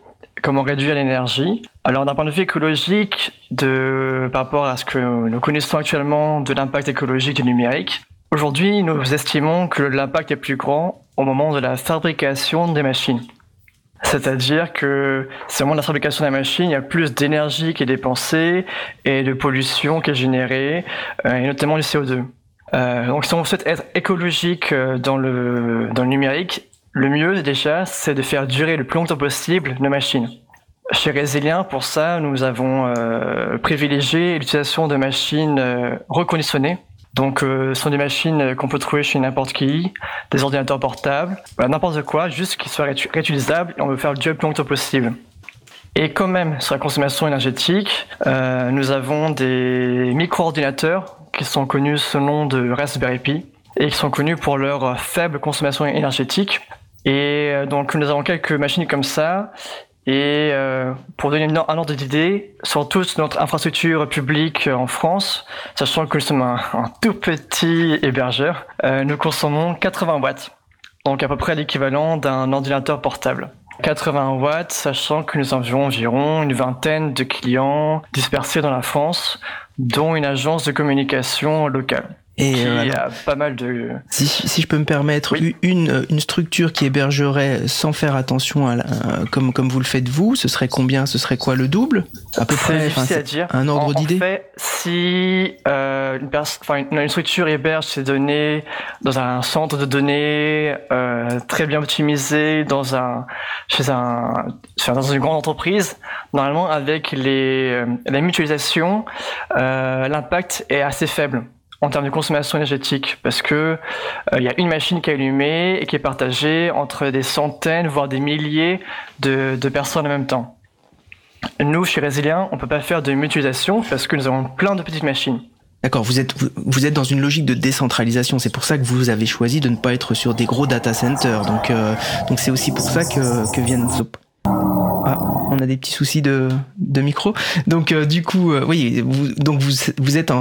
comment réduire l'énergie. Alors d'un point de vue écologique, de, par rapport à ce que nous connaissons actuellement de l'impact écologique du numérique, aujourd'hui nous estimons que l'impact est plus grand au moment de la fabrication des machines. C'est-à-dire que c'est au moment de la fabrication des machines, il y a plus d'énergie qui est dépensée et de pollution qui est générée, euh, et notamment du CO2. Euh, donc si on souhaite être écologique euh, dans le, dans le numérique, le mieux déjà, c'est de faire durer le plus longtemps possible nos machines. Chez Resilient, pour ça, nous avons euh, privilégié l'utilisation de machines euh, reconditionnées. Donc, euh, ce sont des machines qu'on peut trouver chez n'importe qui, des ordinateurs portables, n'importe quoi, juste qu'ils soient réutilisables et on veut faire durer le plus longtemps possible. Et quand même, sur la consommation énergétique, nous avons des micro-ordinateurs qui sont connus sous le nom de Raspberry Pi et qui sont connus pour leur faible consommation énergétique. Et euh, donc nous avons quelques machines comme ça. Et euh, pour donner un ordre d'idée, sur toute notre infrastructure publique en France, sachant que nous sommes un, tout petit hébergeur, euh, nous consommons 80 watts, donc à peu près l'équivalent d'un ordinateur portable. 80 watts, sachant que nous avions environ une vingtaine de clients dispersés dans la France, dont une agence de communication locale. Et il y a pas mal de. Si, si je peux me permettre, une, une structure qui hébergerait sans faire attention à, comme comme vous le faites vous, ce serait combien? Ce serait quoi le double? À peu près. Difficile à dire. Un ordre d'idée. En fait, si euh, une, enfin, une, structure héberge ses données dans un centre de données euh, très bien optimisé, dans un chez un dans une grande entreprise, normalement avec les euh, la mutualisation, euh, l'impact est assez faible en termes de consommation énergétique parce que il euh, y a une machine qui est allumée et qui est partagée entre des centaines voire des milliers de, personnes en même temps. Nous, chez Résilient, on peut pas faire de mutualisation parce que nous avons plein de petites machines. D'accord, vous êtes, vous êtes dans une logique de décentralisation. C'est pour ça que vous avez choisi de ne pas être sur des gros data centers. Donc, euh, donc c'est aussi pour ça que, que viennent ah, on a des petits soucis de, micro. Donc euh, du coup, euh, oui, vous, êtes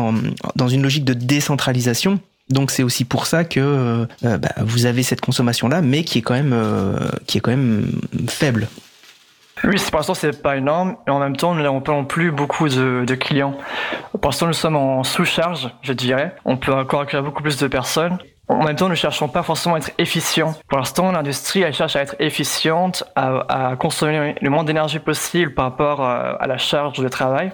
dans une logique de décentralisation. Donc c'est aussi pour ça que euh, bah, vous avez cette consommation là, mais qui est quand même qui est quand même faible. Oui, pour l'instant c'est pas énorme, et en même temps nous n'avons pas non plus beaucoup de, de clients. Pour l'instant nous sommes en sous-charge, je dirais. On peut encore accueillir beaucoup plus de personnes. En même temps, nous ne cherchons pas forcément à être efficients. Pour l'instant, l'industrie, elle cherche à être efficiente, à, consommer le moins d'énergie possible par rapport à, la charge de travail.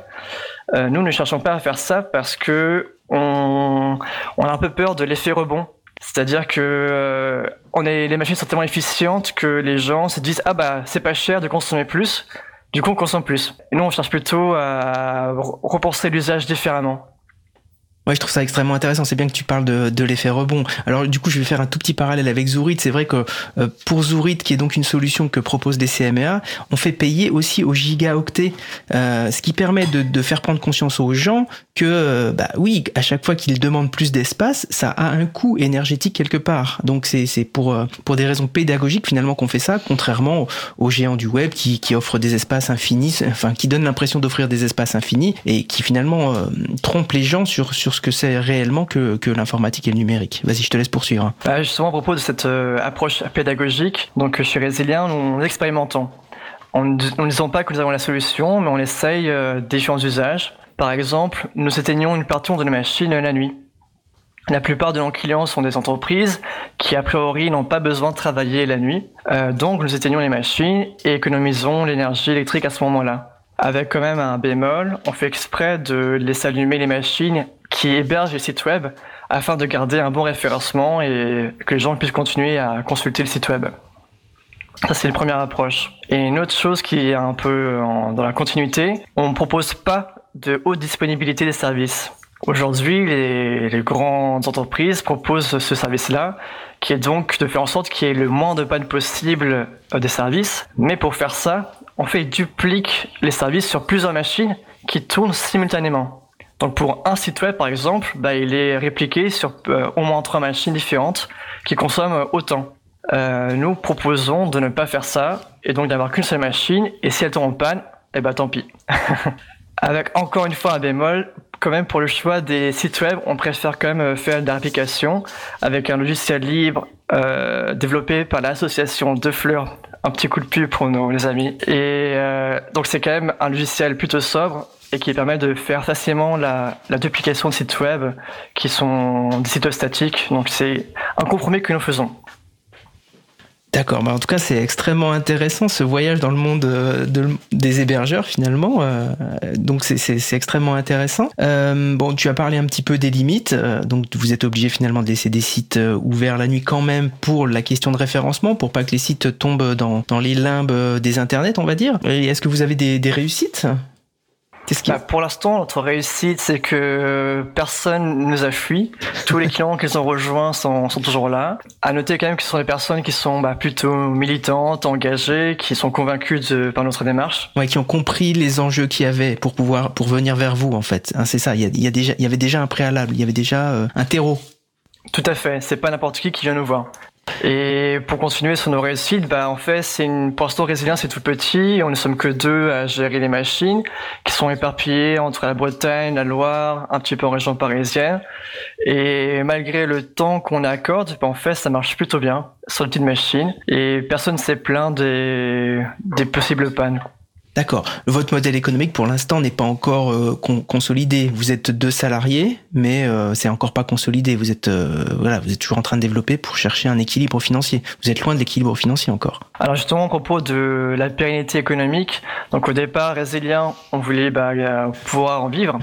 Euh, nous, ne cherchons pas à faire ça parce que on, a un peu peur de l'effet rebond. C'est-à-dire que euh, on est, les machines sont tellement efficientes que les gens se disent ah bah c'est pas cher de consommer plus, du coup on consomme plus. Nous on cherche plutôt à repenser l'usage différemment Ouais, je trouve ça extrêmement intéressant. C'est bien que tu parles de, de l'effet rebond. Alors, du coup, je vais faire un tout petit parallèle avec Zourit. C'est vrai que euh, pour Zourit, qui est donc une solution que proposent des CMA, on fait payer aussi aux gigaoctets, euh, ce qui permet de, de, faire prendre conscience aux gens que, euh, bah oui, à chaque fois qu'ils demandent plus d'espace, ça a un coût énergétique quelque part. Donc, c'est pour, euh, pour des raisons pédagogiques finalement qu'on fait ça, contrairement aux géants du web qui, qui offrent des espaces infinis, enfin, qui donnent l'impression d'offrir des espaces infinis et qui finalement euh, trompent les gens sur, sur ce que c'est réellement que, que l'informatique et le numérique. Vas-y, je te laisse poursuivre. Bah, justement, à propos de cette euh, approche pédagogique, donc chez Résilien, nous expérimentons. On ne disons pas que nous avons la solution, mais on essaye euh, différents usages. Par exemple, nous éteignons une partie de nos machines la nuit. La plupart de nos clients sont des entreprises qui, a priori, n'ont pas besoin de travailler la nuit. Euh, donc, nous éteignons les machines et économisons l'énergie électrique à ce moment-là. Avec quand même un bémol, on fait exprès de laisser allumer les machines qui hébergent les sites web afin de garder un bon référencement et que les gens puissent continuer à consulter le site web. Ça, c'est la première approche. Et une autre chose qui est un peu dans la continuité, on ne propose pas de haute disponibilité des services. Aujourd'hui, les, les, grandes entreprises proposent ce service-là, qui est donc de faire en sorte qu'il y ait le moins de panne possible euh, des services. Mais pour faire ça, on fait duplique les services sur plusieurs machines qui tournent simultanément. Donc pour un site web, par exemple, bah, il est répliqué sur euh, au moins trois machines différentes qui consomment autant. Euh, nous proposons de ne pas faire ça et donc d'avoir qu'une seule machine. Et si elle tombe en panne, eh ben tant pis. Avec encore une fois un bémol, quand même pour le choix des sites web, on préfère quand même faire des applications avec un logiciel libre euh, développé par l'association De Fleurs. Un petit coup de pub pour nos les amis. Et euh, donc c'est quand même un logiciel plutôt sobre et qui permet de faire facilement la, la duplication de sites web qui sont des sites statiques. Donc c'est un compromis que nous faisons. D'accord, bah en tout cas c'est extrêmement intéressant ce voyage dans le monde euh, de, des hébergeurs finalement, euh, donc c'est extrêmement intéressant. Euh, bon, tu as parlé un petit peu des limites, donc vous êtes obligé finalement de laisser des sites ouverts la nuit quand même pour la question de référencement, pour pas que les sites tombent dans, dans les limbes des internets, on va dire. Est-ce que vous avez des réussites? Bah, pour l'instant, notre réussite, c'est que personne nous a fui. Tous les clients qu'ils ont rejoints sont, sont, toujours là. À noter quand même que ce sont des personnes qui sont bah, plutôt militantes, engagées, qui sont convaincues de, par notre démarche. Ouais, qui ont compris les enjeux qu'il y avait pour pouvoir pour venir vers vous en fait. Hein, c'est ça. Il y, a, il y, a déjà, il y avait déjà un préalable, il y avait déjà euh, un terreau. Tout à fait. C'est pas n'importe qui qui vient nous voir. Et pour continuer sur nos réussites, bah en fait, c'est une pour l'instant Résilien, c'est tout petit. On ne sommes que deux à gérer les machines, qui sont éparpillées entre la Bretagne, la Loire, un petit peu en région parisienne. Et malgré le temps qu'on accorde, bah en fait, ça marche plutôt bien sur les petites machines. Et personne ne s'est plaint des des possibles pannes. D'accord. Votre modèle économique pour l'instant n'est pas encore euh, con consolidé. Vous êtes deux salariés, mais euh, c'est encore pas consolidé. Vous êtes euh, voilà, vous êtes toujours en train de développer pour chercher un équilibre financier. Vous êtes loin de l'équilibre financier encore. Alors justement, à propos de la pérennité économique, donc au départ, Résilien, on voulait bah, pouvoir en vivre,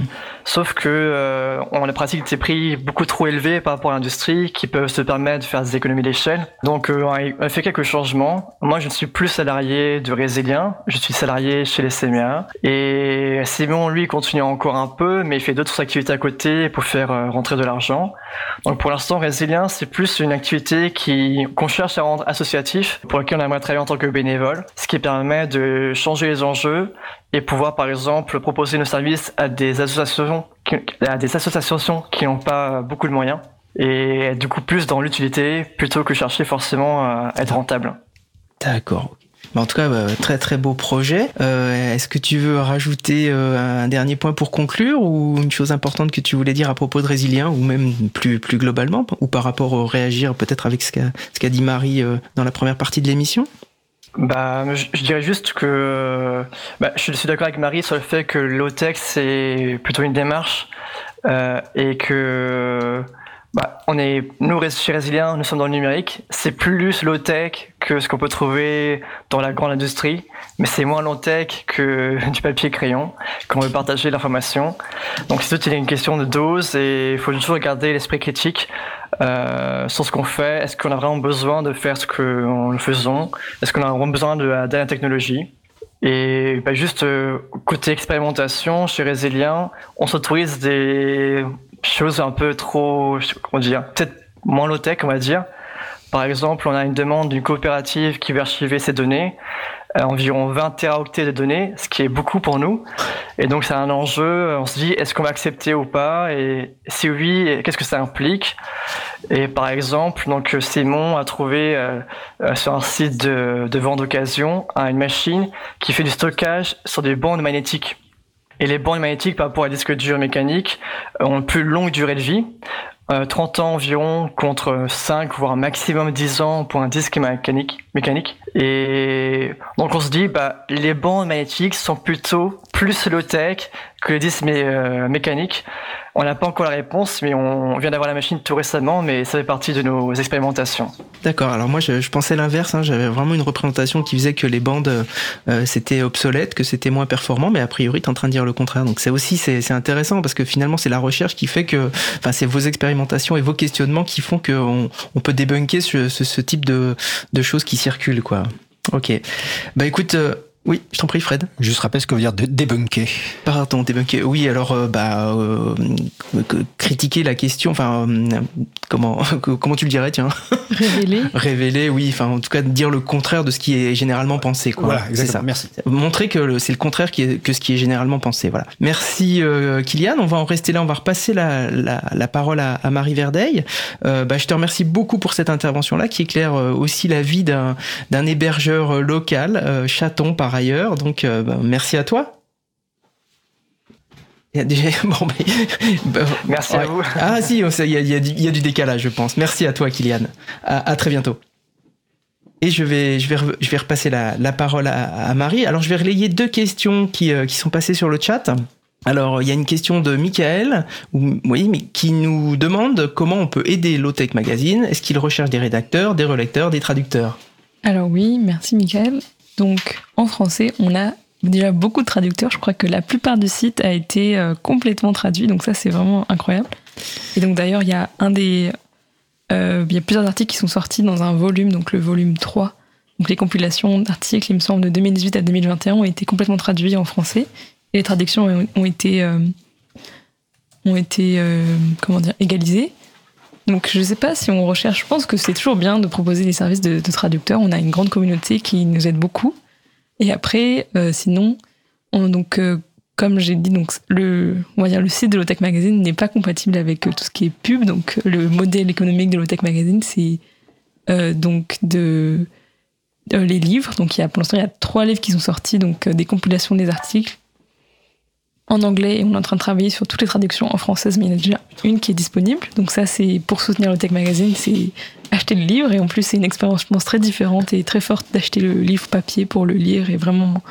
sauf que on a pratique des prix beaucoup trop élevés par rapport à l'industrie qui peuvent se permettre de faire des économies d'échelle. Donc on a fait quelques changements. Moi, je ne suis plus salarié de Résilien, je suis salarié chez les CMA. Et Simon, lui, continue encore un peu, mais il fait d'autres activités à côté pour faire euh, rentrer de l'argent. Donc pour l'instant, Résilien, c'est plus une activité qui qu'on cherche à rendre associatif, pour laquelle on aimerait travailler en tant que bénévole, ce qui permet de changer les enjeux et pouvoir, par exemple, proposer nos services à des associations qui, à des associations qui n'ont pas beaucoup de moyens et du coup plus dans l'utilité plutôt que chercher forcément à être rentable. D'accord. En tout cas, bah, très très beau projet. Euh, Est-ce que tu veux rajouter euh, un dernier point pour conclure ou une chose importante que tu voulais dire à propos de Résilien ou même plus plus globalement ou par rapport au réagir peut-être avec ce qu'a dit Marie euh, dans la première partie de l'émission? Bah, je, je, dirais juste que bah, je suis d'accord avec Marie sur le fait que l'OTEX c'est plutôt une démarche euh, et que bah, on est, nous, chez Résilien, nous sommes dans le numérique. C'est plus low-tech que ce qu'on peut trouver dans la grande industrie, mais c'est moins low-tech que du papier crayon quand on veut partager l'information. Donc c'est tout une question de dose et il faut toujours garder l'esprit critique euh, sur ce qu'on fait. Est-ce qu'on a vraiment besoin de faire ce que nous faisons? Est-ce qu'on a vraiment besoin de, de la technologie? Et bah, juste euh, côté expérimentation, chez Résilien, on s'autorise des choses un peu trop, comment dire, peut-être moins low-tech, on va dire. Par exemple, on a une demande d'une coopérative qui veut archiver ses données, euh, environ 20 teraoctets de données, ce qui est beaucoup pour nous. Et donc, c'est un enjeu. On se dit, est-ce qu'on va accepter ou pas? Et si oui, qu'est-ce que ça implique? Et par exemple, donc Simon a trouvé euh, euh, sur un site de, de vente d'occasion une machine qui fait du stockage sur des bandes magnétiques. Et les bandes magnétiques par rapport à disques durs mécaniques ont une plus longue durée de vie. 30 ans environ contre 5 voire maximum 10 ans pour un disque mécanique. Et donc on se dit, bah, les bandes magnétiques sont plutôt plus low-tech que les disques euh, mécaniques. On n'a pas encore la réponse, mais on vient d'avoir la machine tout récemment, mais ça fait partie de nos expérimentations. D'accord. Alors moi, je, pensais l'inverse. Hein. J'avais vraiment une représentation qui faisait que les bandes euh, c'était obsolète, que c'était moins performant, mais a priori, tu es en train de dire le contraire. Donc c'est aussi c'est intéressant parce que finalement, c'est la recherche qui fait que, enfin, c'est vos expérimentations et vos questionnements qui font qu'on on peut débunker ce, ce, type de, de choses qui circulent, quoi. Ok. Bah écoute, euh, oui, je t'en prie, Fred. Juste rappelle ce que veut dire débunker. Pardon, débunker. Oui, alors, euh, bah, euh, critiquer la question, enfin, euh, comment, comment tu le dirais, tiens? Révéler. Révéler, oui, enfin, en tout cas, dire le contraire de ce qui est généralement pensé, quoi. Voilà, c'est ça. Merci. Montrer que c'est le contraire qui est, que ce qui est généralement pensé, voilà. Merci, Kylian. On va en rester là, on va repasser la, la, la parole à, à, Marie Verdeil. bah, je te remercie beaucoup pour cette intervention-là, qui éclaire aussi la vie d'un hébergeur local, chaton, par ailleurs. Donc, euh, bah, merci à toi. Il y a bon, bah, merci à vous. Ah si, il y, a, du décalage, je pense. Merci à toi, Kylian. À, très bientôt. Et je vais, je vais, je vais repasser la, parole à, Marie. Alors, je vais relayer deux questions qui, euh, qui sont passées sur le chat. Alors, il y a une question de Michael, oui, qui nous demande comment on peut aider Lotech Magazine. Est-ce qu'il recherche des rédacteurs, des relecteurs, des traducteurs? Alors oui, merci Michael. Donc en français, on a déjà beaucoup de traducteurs. Je crois que la plupart du site a été euh, complètement traduit, donc ça c'est vraiment incroyable. Et donc d'ailleurs, il y a un des, euh, il y a plusieurs articles qui sont sortis dans un volume, donc le volume 3. Donc les compilations d'articles, il me semble, de 2018 à 2021 ont été complètement traduits en français. Et les traductions ont, été, euh, égalisées. Donc je ne sais pas si on recherche, je pense que c'est toujours bien de proposer des services de, traducteurs. On a une grande communauté qui nous aide beaucoup. Et après, euh, sinon, donc euh, comme j'ai dit, donc le, on va dire le site de Lotech Magazine n'est pas compatible avec euh, tout ce qui est pub. Donc le modèle économique de Lotech Magazine, c'est donc de les livres. Donc il y a pour l'instant il y a trois livres qui sont sortis, donc des compilations des articles en anglais et on est en train de travailler sur toutes les traductions en française, mais il y en a déjà une qui est disponible. Donc ça, c'est pour soutenir le Tech Magazine, c'est acheter le livre et en plus c'est une expérience, je pense, très différente et très forte d'acheter le livre papier pour le lire et vraiment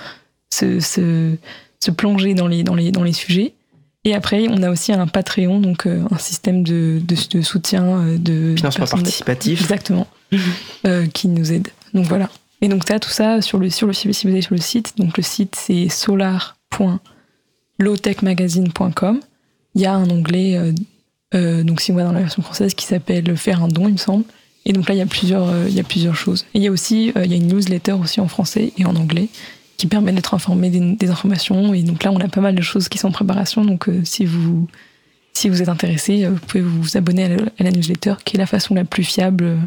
se, se, se, plonger dans les, dans, les, dans les sujets. Et après, on a aussi un Patreon, donc euh, un système de, de, soutien, euh, de financement participatif, exactement, euh, qui nous aide. Donc voilà. Et donc as tout ça sur le sur le si vous allez sur le site. Donc le site c'est solar lowtechmagazine.com, il y a un onglet, euh, euh, donc si on va dans la version française, qui s'appelle Faire un don, il me semble. Et donc là, il y a plusieurs, euh, il y a plusieurs choses. Et il y a aussi, il y a une newsletter aussi en français et en anglais qui permet d'être informé des, informations. Et donc là, on a pas mal de choses qui sont en préparation. Donc si vous, si vous êtes intéressé, vous pouvez vous abonner à la, newsletter, qui est la façon la plus fiable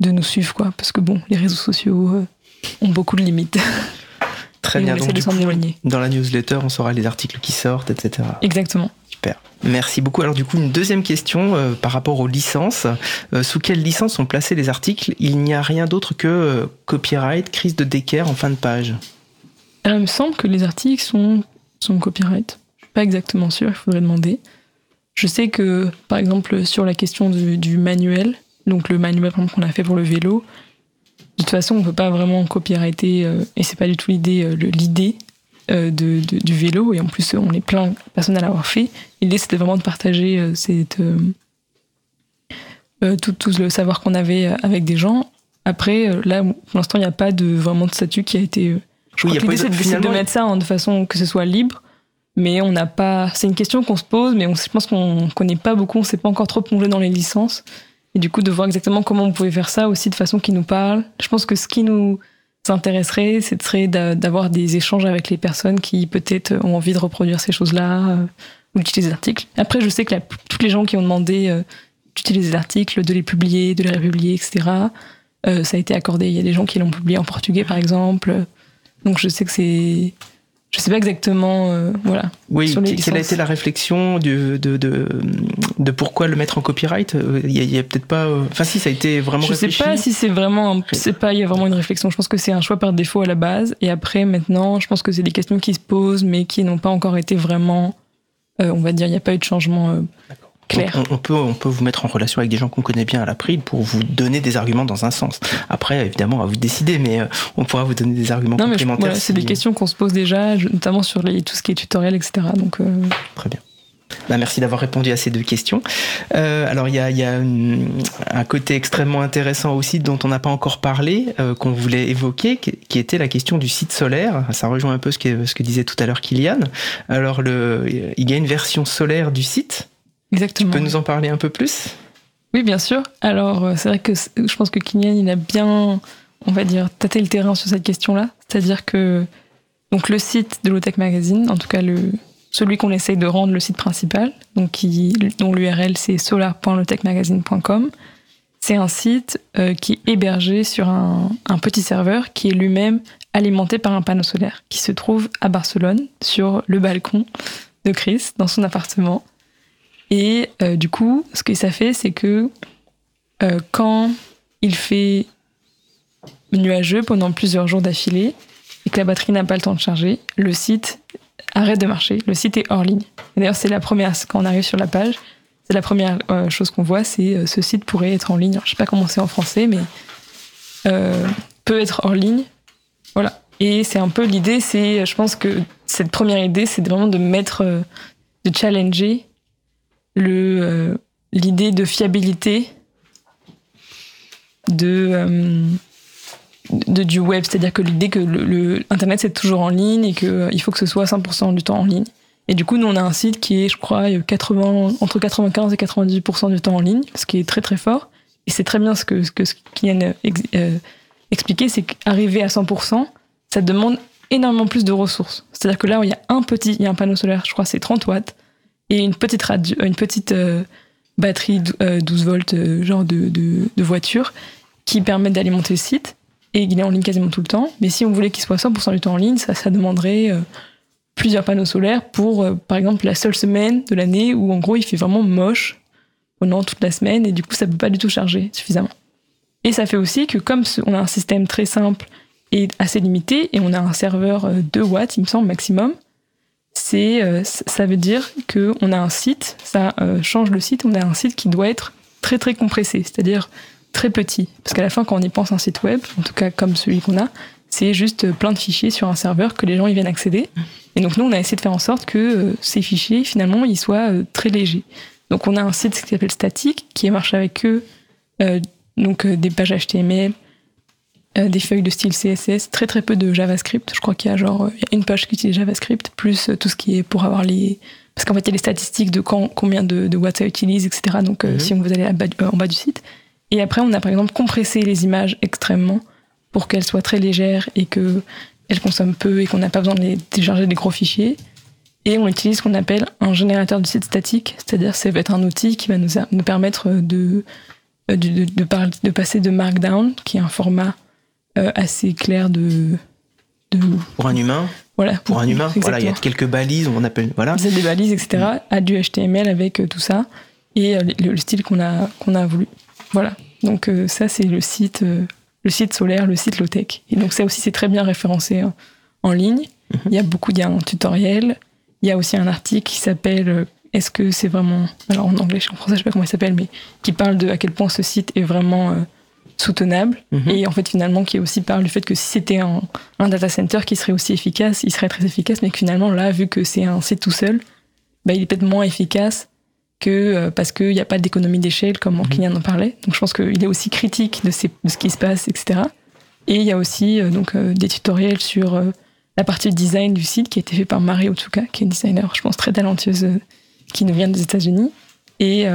de nous suivre, quoi. Parce que bon, les réseaux sociaux ont beaucoup de limites. Très bien. Donc, dans la newsletter, on saura les articles qui sortent, etc. Exactement. Super. Merci beaucoup. Alors du coup, une deuxième question euh, par rapport aux licences. Euh, sous quelle licence sont placés les articles? Il n'y a rien d'autre que euh, copyright, crise de décaire en fin de page. Alors, il me semble que les articles sont, sont copyright. Je suis pas exactement sûr, il faudrait demander. Je sais que, par exemple, sur la question du, du manuel, donc le manuel qu'on a fait pour le vélo, de toute façon, on peut pas vraiment copyrighter, euh, et c'est pas du tout l'idée, euh, l'idée euh, de, du vélo. Et en plus, on est plein de personnes à l'avoir fait. L'idée, c'était vraiment de partager cette, tout, tout, le savoir qu'on avait avec des gens. Après, là, pour l'instant, il n'y a pas de vraiment de statut qui a été. Je crois que l'idée, c'est de, mettre ça hein, de façon que ce soit libre. Mais on n'a pas. C'est une question qu'on se pose, mais on, je pense qu'on connaît pas beaucoup. On s'est pas encore trop plongé dans les licences. Et du coup, de voir exactement comment on pouvait faire ça aussi de façon qui nous parle. Je pense que ce qui nous intéresserait, ce serait d'avoir des échanges avec les personnes qui peut-être ont envie de reproduire ces choses-là, euh, ou d'utiliser des articles. Après, je sais que tous les gens qui ont demandé euh, d'utiliser des articles, de les publier, de les republier, etc., euh, ça a été accordé. Il y a des gens qui l'ont publié en portugais, par exemple. Donc je sais que c'est je sais pas exactement, euh, voilà. Oui, sur les quelle a été la réflexion de, de, de, de pourquoi le mettre en copyright? Euh, Il y a, a peut-être pas. euh, Enfin, si, ça a été vraiment Je sais réfléchi. pas si c'est vraiment, c'est pas, il y a vraiment une réflexion. Je pense que c'est un choix par défaut à la base. Et après, maintenant, je pense que c'est des questions qui se posent, mais qui n'ont pas encore été vraiment, euh, on va dire, il n'y a pas eu de changement euh, On, on peut, on peut vous mettre en relation avec des gens qu'on connaît bien à l'April pour vous donner des arguments dans un sens. Après, évidemment, à vous de décider, mais euh, on pourra vous donner des arguments Non, complémentaires. c'est des questions qu'on se pose déjà, notamment sur les, tout ce qui est tutoriel, etc. Donc, euh, Très bien. Bah, merci d'avoir répondu à ces deux questions. Euh, alors, il y a, il y a une- un côté extrêmement intéressant aussi dont on n'a pas encore parlé, euh, qu'on voulait évoquer, qui, qui était la question du site solaire. Ça rejoint un peu ce que, ce que disait tout à l'heure Kylian. Alors, le, il y a une version solaire du site. Tu exactement. peux nous en parler un peu plus? Oui, bien sûr. Alors, euh, c'est vrai que je pense que Kylian, il a bien, on va dire, tâté le terrain sur cette question-là. C'est-à-dire que donc le site de Lotech Magazine, en tout cas le, celui qu'on essaye de rendre le site principal, donc qui, dont l'URL c'est solar.lotechmagazine.com, c'est un site euh, qui est hébergé sur un, un petit serveur qui est lui-même alimenté par un panneau solaire qui se trouve à Barcelone sur le balcon de Chris dans son appartement. Et euh, du coup, ce que ça fait, c'est que euh, quand il fait nuageux pendant plusieurs jours d'affilée et que la batterie n'a pas le temps de charger, le site arrête de marcher. Le site est hors ligne. D'ailleurs, c'est la première, quand on arrive sur la page, c'est la première euh, chose qu'on voit, c'est ce site pourrait être en ligne. Alors, je sais pas comment c'est en français, mais peut être hors ligne. Voilà. Et c'est un peu l'idée, c'est, je pense que cette première idée, c'est vraiment de mettre, de challenger euh, l'idée de fiabilité euh, de du web, c'est-à-dire que l'idée que le, c'est toujours en ligne et que euh, faut que ce soit 100% du temps en ligne. Et du coup, nous on a un site qui est, je crois, euh, 80 entre 95 et 98% du temps en ligne, ce qui est très très fort. Et c'est très bien ce que ce que Kylian ex- expliquait, c'est qu'arriver à 100%, ça demande énormément plus de ressources. C'est-à-dire que là, il y a un petit, il y a un panneau solaire, je crois, c'est 30 watts et une petite euh, batterie dou- euh, 12 volts euh, genre de, voiture qui permet d'alimenter le site et il est en ligne quasiment tout le temps. Mais si on voulait qu'il soit 100% du temps en ligne, ça, demanderait plusieurs panneaux solaires pour, par exemple, la seule semaine de l'année où en gros il fait vraiment moche pendant toute la semaine et du coup ça peut pas du tout charger suffisamment. Et ça fait aussi que comme on a un système très simple et assez limité et on a un serveur euh, 2 watts, il me semble, maximum, c'est euh, ça veut dire que on a un site, ça euh, change le site, on a un site qui doit être très très compressé, c'est-à-dire très petit. Parce qu'à la fin, quand on y pense un site web, en tout cas comme celui qu'on a, c'est juste euh, plein de fichiers sur un serveur que les gens y viennent accéder. Et donc nous, on a essayé de faire en sorte que ces fichiers, finalement, ils soient très légers. Donc on a un site qui s'appelle Static, qui marche avec donc des pages HTML, des feuilles de style CSS, très très peu de JavaScript. Je crois qu'il y a genre euh, il y a une page qui utilise JavaScript, plus euh, tout ce qui est pour avoir les... Parce qu'en fait, il y a les statistiques de quand, combien de, de watts ça utilise, etc. Donc euh, Mhm. si vous allez à bas- euh, en bas du site. Et après, on a par exemple compressé les images extrêmement pour qu'elles soient très légères et que elles consomment peu et qu'on n'a pas besoin de les télécharger des gros fichiers. Et on utilise ce qu'on appelle un générateur de site statique, c'est-à-dire ça va être un outil qui va nous, nous permettre de, de, de, de par- de passer de Markdown, qui est un format euh, assez clair de, de Pour un humain, voilà pour un humain, voilà, il y a quelques balises, on appelle, voilà. Vous avez des balises, etc., à du HTML avec euh, tout ça, et euh, le, le style qu'on a, qu'on a voulu. Voilà. Donc euh, ça, c'est le site, euh, le site solaire, le site low-tech. Et donc ça aussi, c'est très bien référencé hein, en ligne. Il y a beaucoup, il y a un tutoriel, il y a aussi un article qui s'appelle euh, Est-ce que c'est vraiment... Alors en anglais, en français, je sais pas comment il s'appelle, mais qui parle de à quel point ce site est vraiment euh, soutenable. Mhm. Et en fait, finalement, qui aussi parle du fait que si c'était un, un data center qui serait aussi efficace, il serait très efficace, mais que finalement, là, vu que c'est un site tout seul, bah, il est peut-être moins efficace que euh, parce qu'il n'y a pas d'économie d'échelle, comme Mhm. Kylian en parlait. Donc je pense qu'il est aussi critique de, ces- de ce qui se passe, etc. Et il y a aussi euh, donc, euh, des tutoriels sur euh, la partie design du site qui a été fait par Marie Otsuka, qui est une designer, je pense, très talentueuse, qui nous vient des États-Unis. Et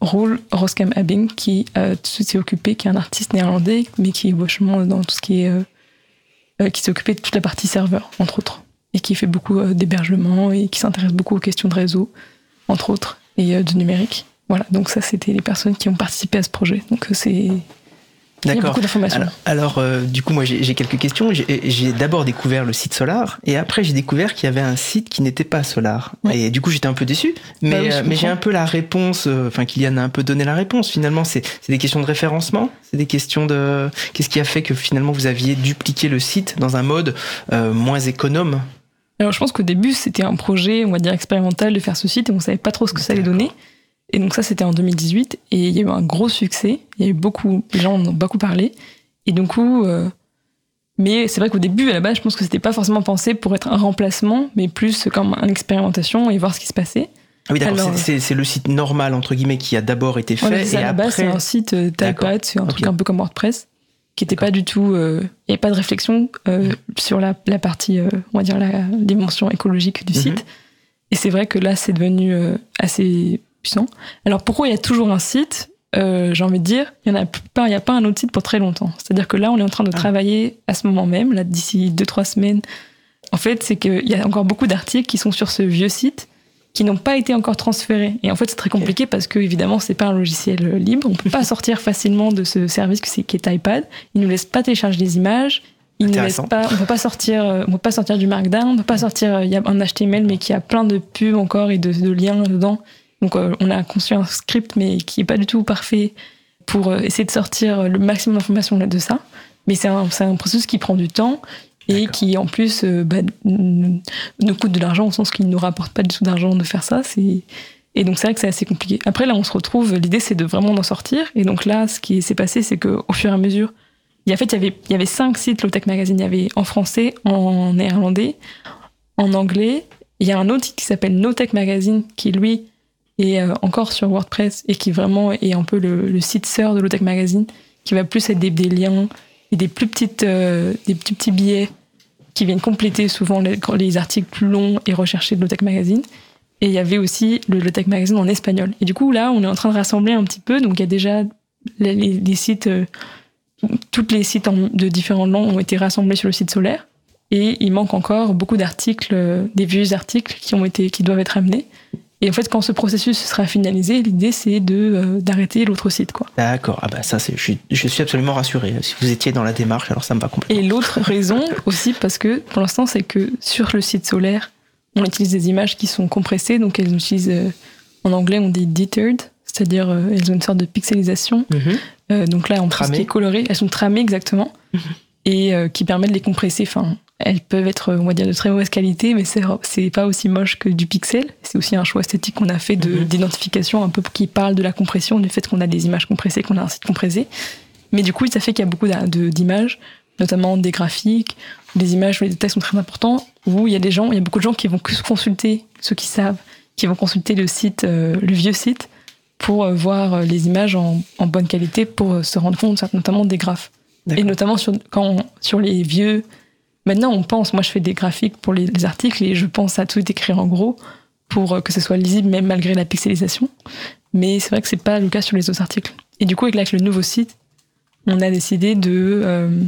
Roel Roskam Abing, qui euh, s'est occupé, qui est un artiste néerlandais, mais qui est vachement dans tout ce qui est. euh, euh, qui s'est occupé de toute la partie serveur, entre autres. et qui fait beaucoup d'hébergement et qui s'intéresse beaucoup aux questions de réseau, entre autres, et de numérique. Voilà, donc ça, c'était les personnes qui ont participé à ce projet. Donc c'est il y a beaucoup d'informations. Alors, alors, euh, du coup, moi, j'ai quelques questions. J'ai d'abord découvert le site Solar, et après, j'ai découvert qu'il y avait un site qui n'était pas Solar. Ouais. Et du coup, j'étais un peu déçu. Mais, Bah oui, je euh, mais j'ai un peu la réponse, euh, enfin, Kylian a un peu donné la réponse. Finalement, c'est c'est des questions de référencement, c'est des questions de. Qu'est-ce qui a fait que finalement vous aviez dupliqué le site dans un mode euh, moins économe? Alors je pense qu'au début, c'était un projet, on va dire, expérimental de faire ce site et on savait pas trop ce que ça allait donner. Et donc ça, c'était en 2018 et il y a eu un gros succès. Il y a eu beaucoup, les gens en ont beaucoup parlé. Et du coup, euh, mais c'est vrai qu'au début, à la base, je pense que c'était pas forcément pensé pour être un remplacement, mais plus comme une expérimentation et voir ce qui se passait. Ah oui, d'accord. C'est- le site normal entre guillemets qui a d'abord été fait. Ça, et à la base, c'est un site euh. Typepad, c'est un truc un peu comme WordPress, qui était pas du tout. euh, Il n'y avait pas de réflexion euh, sur la, la partie, on va dire, la dimension écologique du Mhm. site. Et c'est vrai que là, c'est devenu assez puissant. Alors pourquoi il y a toujours un site Euh, J'ai envie de dire, il n'y a, pas- il y a pas un autre site pour très longtemps. C'est-à-dire que là, on est en train de Ah. travailler à ce moment même, là, d'ici 2-3 semaines. En fait, c'est qu'il y a encore beaucoup d'articles qui sont sur ce vieux site qui n'ont pas été encore transférés. Et en fait, c'est très compliqué parce que, évidemment, c'est pas un logiciel euh, libre. On peut pas sortir facilement de ce service qui est iPad. Il nous laisse pas télécharger des images. Il nous laisse pas, on peut pas sortir, euh, on peut pas sortir du Markdown, on peut pas sortir, il y a un HTML, mais qui a plein de pubs encore et de, de liens dedans. Donc, euh, on a conçu un script, mais qui est pas du tout parfait pour euh, essayer de sortir le maximum d'informations de ça. Mais c'est un, processus qui prend du temps et qui, en plus, euh, bah, nous coûte de l'argent au sens qu'il ne nous rapporte pas du tout d'argent de faire ça. C'est... Et donc, c'est vrai que c'est assez compliqué. Après, là, on se retrouve, l'idée, c'est de vraiment en sortir. Et donc là, ce qui s'est passé, c'est qu'au fur et à mesure, il y a, en fait, il y avait, il y avait cinq sites Low Tech Magazine. Il y avait en français, en néerlandais, en anglais. Il y a un autre site qui s'appelle No Tech Magazine, qui, lui, est euh, encore sur WordPress et qui vraiment est un peu le, site sœur de Low Tech Magazine, qui va plus être des, liens et des plus petites, euh, des petits, billets qui viennent compléter souvent les, les articles plus longs et recherchés de Low Tech Magazine. Et il y avait aussi le Low Tech Magazine en espagnol. Et du coup, là, on est en train de rassembler un petit peu. Donc, il y a déjà les, les- sites, euh, toutes les sites de différentes langues ont été rassemblés sur le site solaire. Et il manque encore beaucoup d'articles, des vieux articles qui ont été, qui doivent être amenés. Et en fait, quand ce processus sera finalisé, l'idée c'est de euh, d'arrêter l'autre site, quoi. D'accord. Ah bah ça, c'est. Je suis, je suis absolument rassuré. Si vous étiez dans la démarche, alors ça me va complètement. Et l'autre raison aussi, parce que pour l'instant, c'est que sur le site solaire, on utilise des images qui sont compressées, donc elles utilisent, euh, en anglais, on dit deterred, c'est-à-dire euh, elles ont une sorte de pixelisation. Mhm. Donc là, en plus, Tramées. qui est coloré, elles sont tramées exactement, et euh, qui permettent de les compresser. Enfin, elles peuvent être, on va dire, de très mauvaise qualité, mais c'est pas aussi moche que du pixel. C'est aussi un choix esthétique qu'on a fait Mhm. d'identification, un peu qui parle de la compression, du fait qu'on a des images compressées, qu'on a un site compressé. Mais du coup, ça fait qu'il y a beaucoup d'images, notamment des graphiques, des images où les détails sont très importants, où il y a des gens, il y a beaucoup de gens qui vont consulter, ceux qui savent, qui vont consulter le site, euh, le vieux site, pour euh, voir euh, les images en, en bonne qualité, pour se rendre compte notamment des graphes. Et notamment sur, quand on- sur les vieux. Maintenant, on pense, moi je fais des graphiques pour les, les articles et je pense à tout écrire en gros pour euh, que ce soit lisible, même malgré la pixelisation. Mais c'est vrai que c'est pas le cas sur les autres articles. Et du coup, avec, le nouveau site, on a décidé de euh,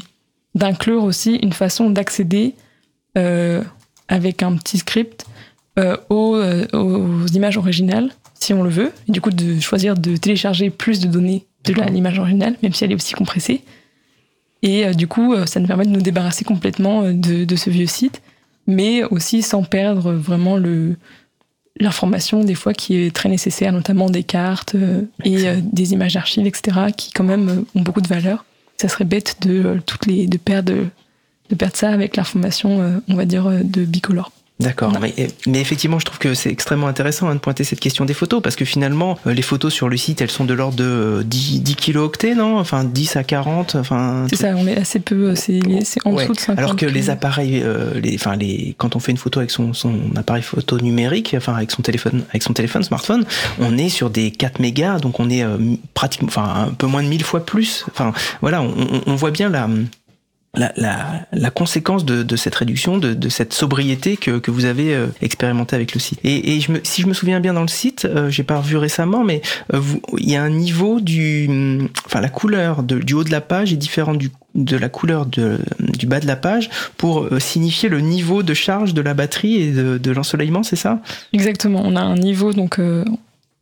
d'inclure aussi une façon d'accéder euh, avec un petit script euh, aux, aux images originales, si on le veut. Et du coup, de choisir de télécharger plus de données de l'image originale, même si elle est aussi compressée. Et euh, du coup, euh, ça nous permet de nous débarrasser complètement euh, de, ce vieux site, mais aussi sans perdre vraiment l'information des fois qui est très nécessaire, notamment des cartes et des images d'archives, etc., qui quand même ont beaucoup de valeur. Ça serait bête de toutes les de perdre de perdre ça avec l'information, on va dire, de bicolore. D'accord, mais, mais effectivement, je trouve que c'est extrêmement intéressant hein, de pointer cette question des photos, parce que finalement, euh, les photos sur le site, elles sont de l'ordre de euh, 10, 10 kilooctets, non? Enfin, 10 à 40, enfin... C'est ça, on est assez peu, euh, c'est en Ouais. dessous de 50. Alors que les appareils, euh, les, enfin les, quand on fait une photo avec son, son appareil photo numérique, enfin avec son téléphone, avec son téléphone smartphone, on est sur des 4 mégas, donc on est euh, pratiquement, enfin un peu moins de 1000 fois plus. Enfin voilà, on, on- on voit bien la la, la, la conséquence de, de, cette réduction, de, de cette sobriété que, que vous avez euh, expérimenté avec le site. Et, et je me, si je me souviens bien dans le site, euh, j'ai pas revu récemment, mais euh, vous, il y a un niveau du, enfin la couleur du haut de la page est différente du de la couleur de, du bas de la page pour euh, signifier le niveau de charge de la batterie et de, de l'ensoleillement, c'est ça? Exactement. On a un niveau, donc euh,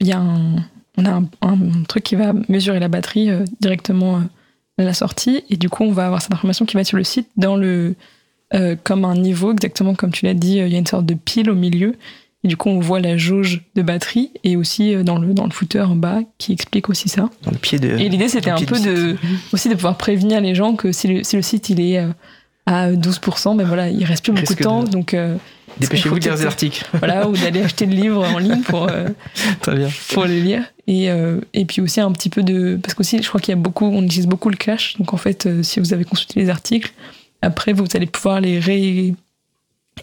il y a un, on a un, un, truc qui va mesurer la batterie euh, directement à la sortie, et du coup on va avoir cette information qui va être sur le site dans le euh, comme un niveau, exactement comme tu l'as dit, il y a une sorte de pile au milieu, et du coup on voit la jauge de batterie et aussi dans le dans le footer en bas qui explique aussi ça. Dans le pied de. Et l'idée c'était un peu de aussi de pouvoir prévenir les gens que si le, si le site il est à 12%, ben voilà, il reste plus beaucoup de temps, de... donc euh, dépêchez-vous de lire des articles. Voilà, ou d'aller acheter le livre en ligne pour euh, Très bien. pour les lire. Et euh, et puis aussi un petit peu de parce qu'aussi je crois qu'il y a beaucoup, on utilise beaucoup le cache, donc en fait euh, si vous avez consulté les articles, après vous allez pouvoir les ré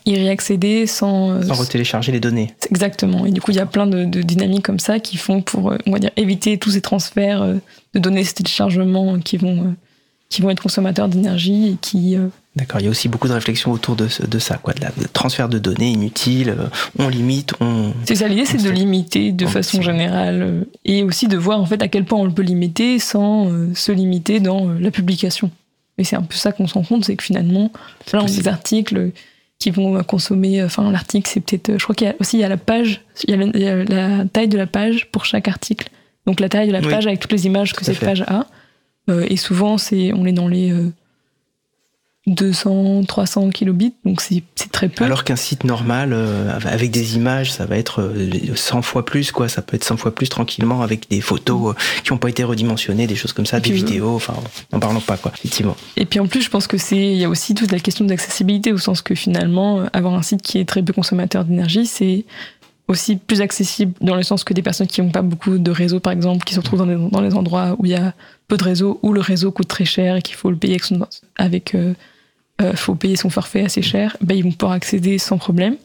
y réaccéder sans sans retélécharger les données. Exactement. Et du coup il y a plein de, de dynamiques comme ça qui font pour on va dire éviter tous ces transferts de données, ces téléchargements qui vont qui vont être consommateurs d'énergie et qui D'accord, il y a aussi beaucoup de réflexions autour de, de ça, quoi, de la de transfert de données inutiles, euh, on limite, on... C'est ça, l'idée c'est de limiter de façon générale euh, et aussi de voir en fait à quel point on peut limiter sans euh, se limiter dans euh, la publication. Et c'est un peu ça qu'on se rend compte, c'est que finalement, là on a des articles qui vont consommer, enfin l'article c'est peut-être, je crois qu'il y a aussi il y a la page, il y a la, il y a la taille de la page pour chaque article. Donc la taille de la page oui, avec toutes les images que cette fait. page a. et souvent c'est, on est dans les 200, 300 kilobits, donc c'est très peu. Alors qu'un site normal, euh, avec des images, ça va être 100 fois plus, quoi. Ça peut être 100 fois plus tranquillement avec des photos euh, qui n'ont pas été redimensionnées, des choses comme ça, des vidéos, enfin, n'en parlons pas, quoi, effectivement. Et puis en plus, je pense que c'est, il y a aussi toute la question d'accessibilité, au sens que finalement, avoir un site qui est très peu consommateur d'énergie, c'est aussi plus accessible dans le sens que des personnes qui n'ont pas beaucoup de réseau, par exemple, qui se retrouvent dans les, dans les endroits où il y a peu de réseau, où le réseau coûte très cher et qu'il faut le payer avec, son, avec euh, euh, faut payer son forfait assez cher, ben, ils vont pouvoir accéder sans problème.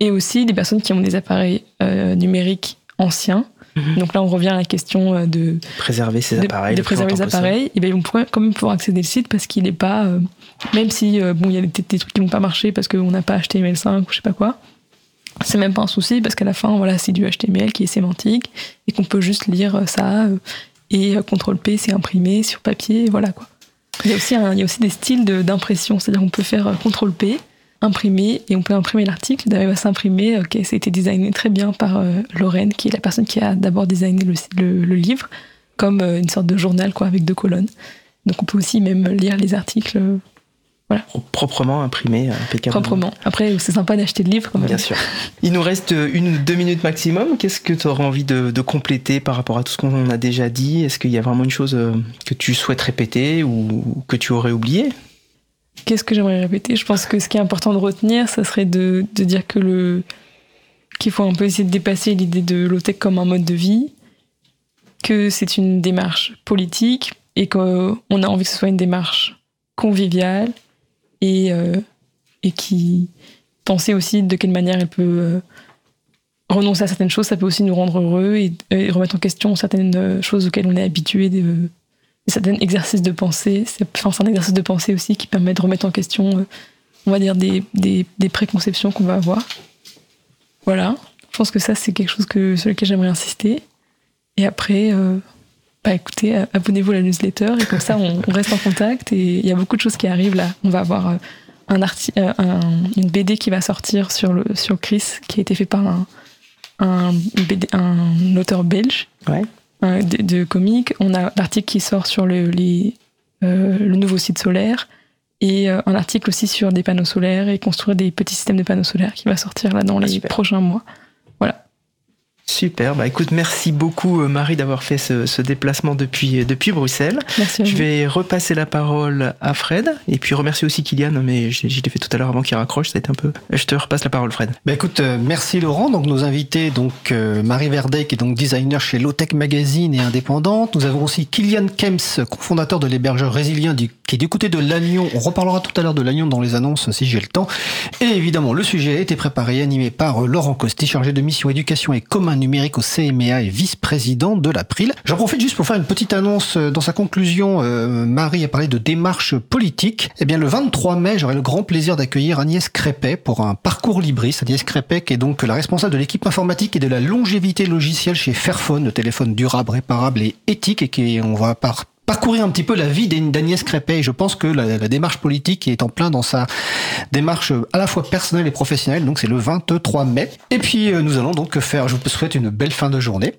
Et aussi des personnes qui ont des appareils euh, numériques anciens. Mmh. Donc là, on revient à la question de préserver ces appareils. De, de préserver les appareils. Et ben, ils vont pouvoir, quand même pouvoir accéder au site parce qu'il n'est pas, euh, même si euh, bon, il y a des, des, trucs qui vont pas marcher parce qu'on n'a pas HTML5 ou je sais pas quoi. C'est même pas un souci parce qu'à la fin, voilà, c'est du HTML qui est sémantique et qu'on peut juste lire ça et CTRL P, c'est imprimé sur papier, voilà quoi. Il y a aussi, des styles d'impression, c'est-à-dire qu'on peut faire CTRL-P, imprimer, et on peut imprimer l'article. D'ailleurs, il va s'imprimer, ok, ça a été designé très bien par euh, Lorraine, qui est la personne qui a d'abord designé le, livre, comme euh, une sorte de journal, quoi, avec deux colonnes. Donc on peut aussi même lire les articles. Euh, voilà. Proprement imprimé, impeccablement. Proprement. Après, c'est sympa d'acheter le livre quand même. Bien sûr. Il nous reste une ou deux minutes maximum. Qu'est-ce que tu aurais envie de, de, compléter par rapport à tout ce qu'on a déjà dit? Est-ce qu'il y a vraiment une chose que tu souhaites répéter ou que tu aurais oublié? Qu'est-ce que j'aimerais répéter? Je pense que ce qui est important de retenir, ça serait de, de dire que le qu'il faut un peu essayer de dépasser l'idée de l'OTEC comme un mode de vie, que c'est une démarche politique et qu'on a envie que ce soit une démarche conviviale et, euh, et qui pensait aussi de quelle manière elle peut euh, renoncer à certaines choses, ça peut aussi nous rendre heureux et, et remettre en question certaines choses auxquelles on est habitué, certains exercices de pensée. C'est enfin, un exercice de pensée aussi qui permet de remettre en question, euh, on va dire, des, préconceptions qu'on va avoir. Voilà, je pense que ça c'est quelque chose sur lequel j'aimerais insister. Et après, euh, bah écoutez, abonnez-vous à la newsletter et comme ça on, on, reste en contact et il y a beaucoup de choses qui arrivent là. On va avoir un, arti un une BD qui va sortir sur, le, sur Chris qui a été fait par un, un, BD, un auteur belge ouais. de, de comics. On a l'article qui sort sur le, les, euh, le nouveau site solaire et euh, un article aussi sur des panneaux solaires et construire des petits systèmes de panneaux solaires qui va sortir là dans ah, les super. prochains mois. Super, bah écoute, merci beaucoup Marie d'avoir fait ce, ce, déplacement depuis, depuis Bruxelles. Merci je vais repasser la parole à Fred et puis remercier aussi Kylian, mais je, je l'ai fait tout à l'heure avant qu'il raccroche, ça a été un peu. Je te repasse la parole Fred. Bah écoute, euh, merci Laurent. Donc nos invités, donc euh, Marie Verdet qui est donc designer chez Lowtech Magazine et indépendante. Nous avons aussi Kylian Kems, cofondateur de l'hébergeur résilient du qui est de Lannion. On reparlera tout à l'heure de Lannion dans les annonces si j'ai le temps. Et évidemment, le sujet a été préparé et animé par Laurent Costi, chargé de mission éducation et commun numérique au CMA et vice-président de l'April. J'en profite juste pour faire une petite annonce. Dans sa conclusion, euh, Marie a parlé de démarche politique. Eh bien, le 23 mai, j'aurai le grand plaisir d'accueillir Agnès Crépet pour un parcours Libris. Agnès Crépet qui est donc la responsable de l'équipe informatique et de la longévité logicielle chez Fairphone, le téléphone durable, réparable et éthique et qui, on va par parcourir un petit peu la vie d'Agnès Crépet. Et je pense que la, la, démarche politique est en plein dans sa démarche à la fois personnelle et professionnelle. Donc c'est le 23 mai. Et puis euh, nous allons donc faire, je vous souhaite une belle fin de journée.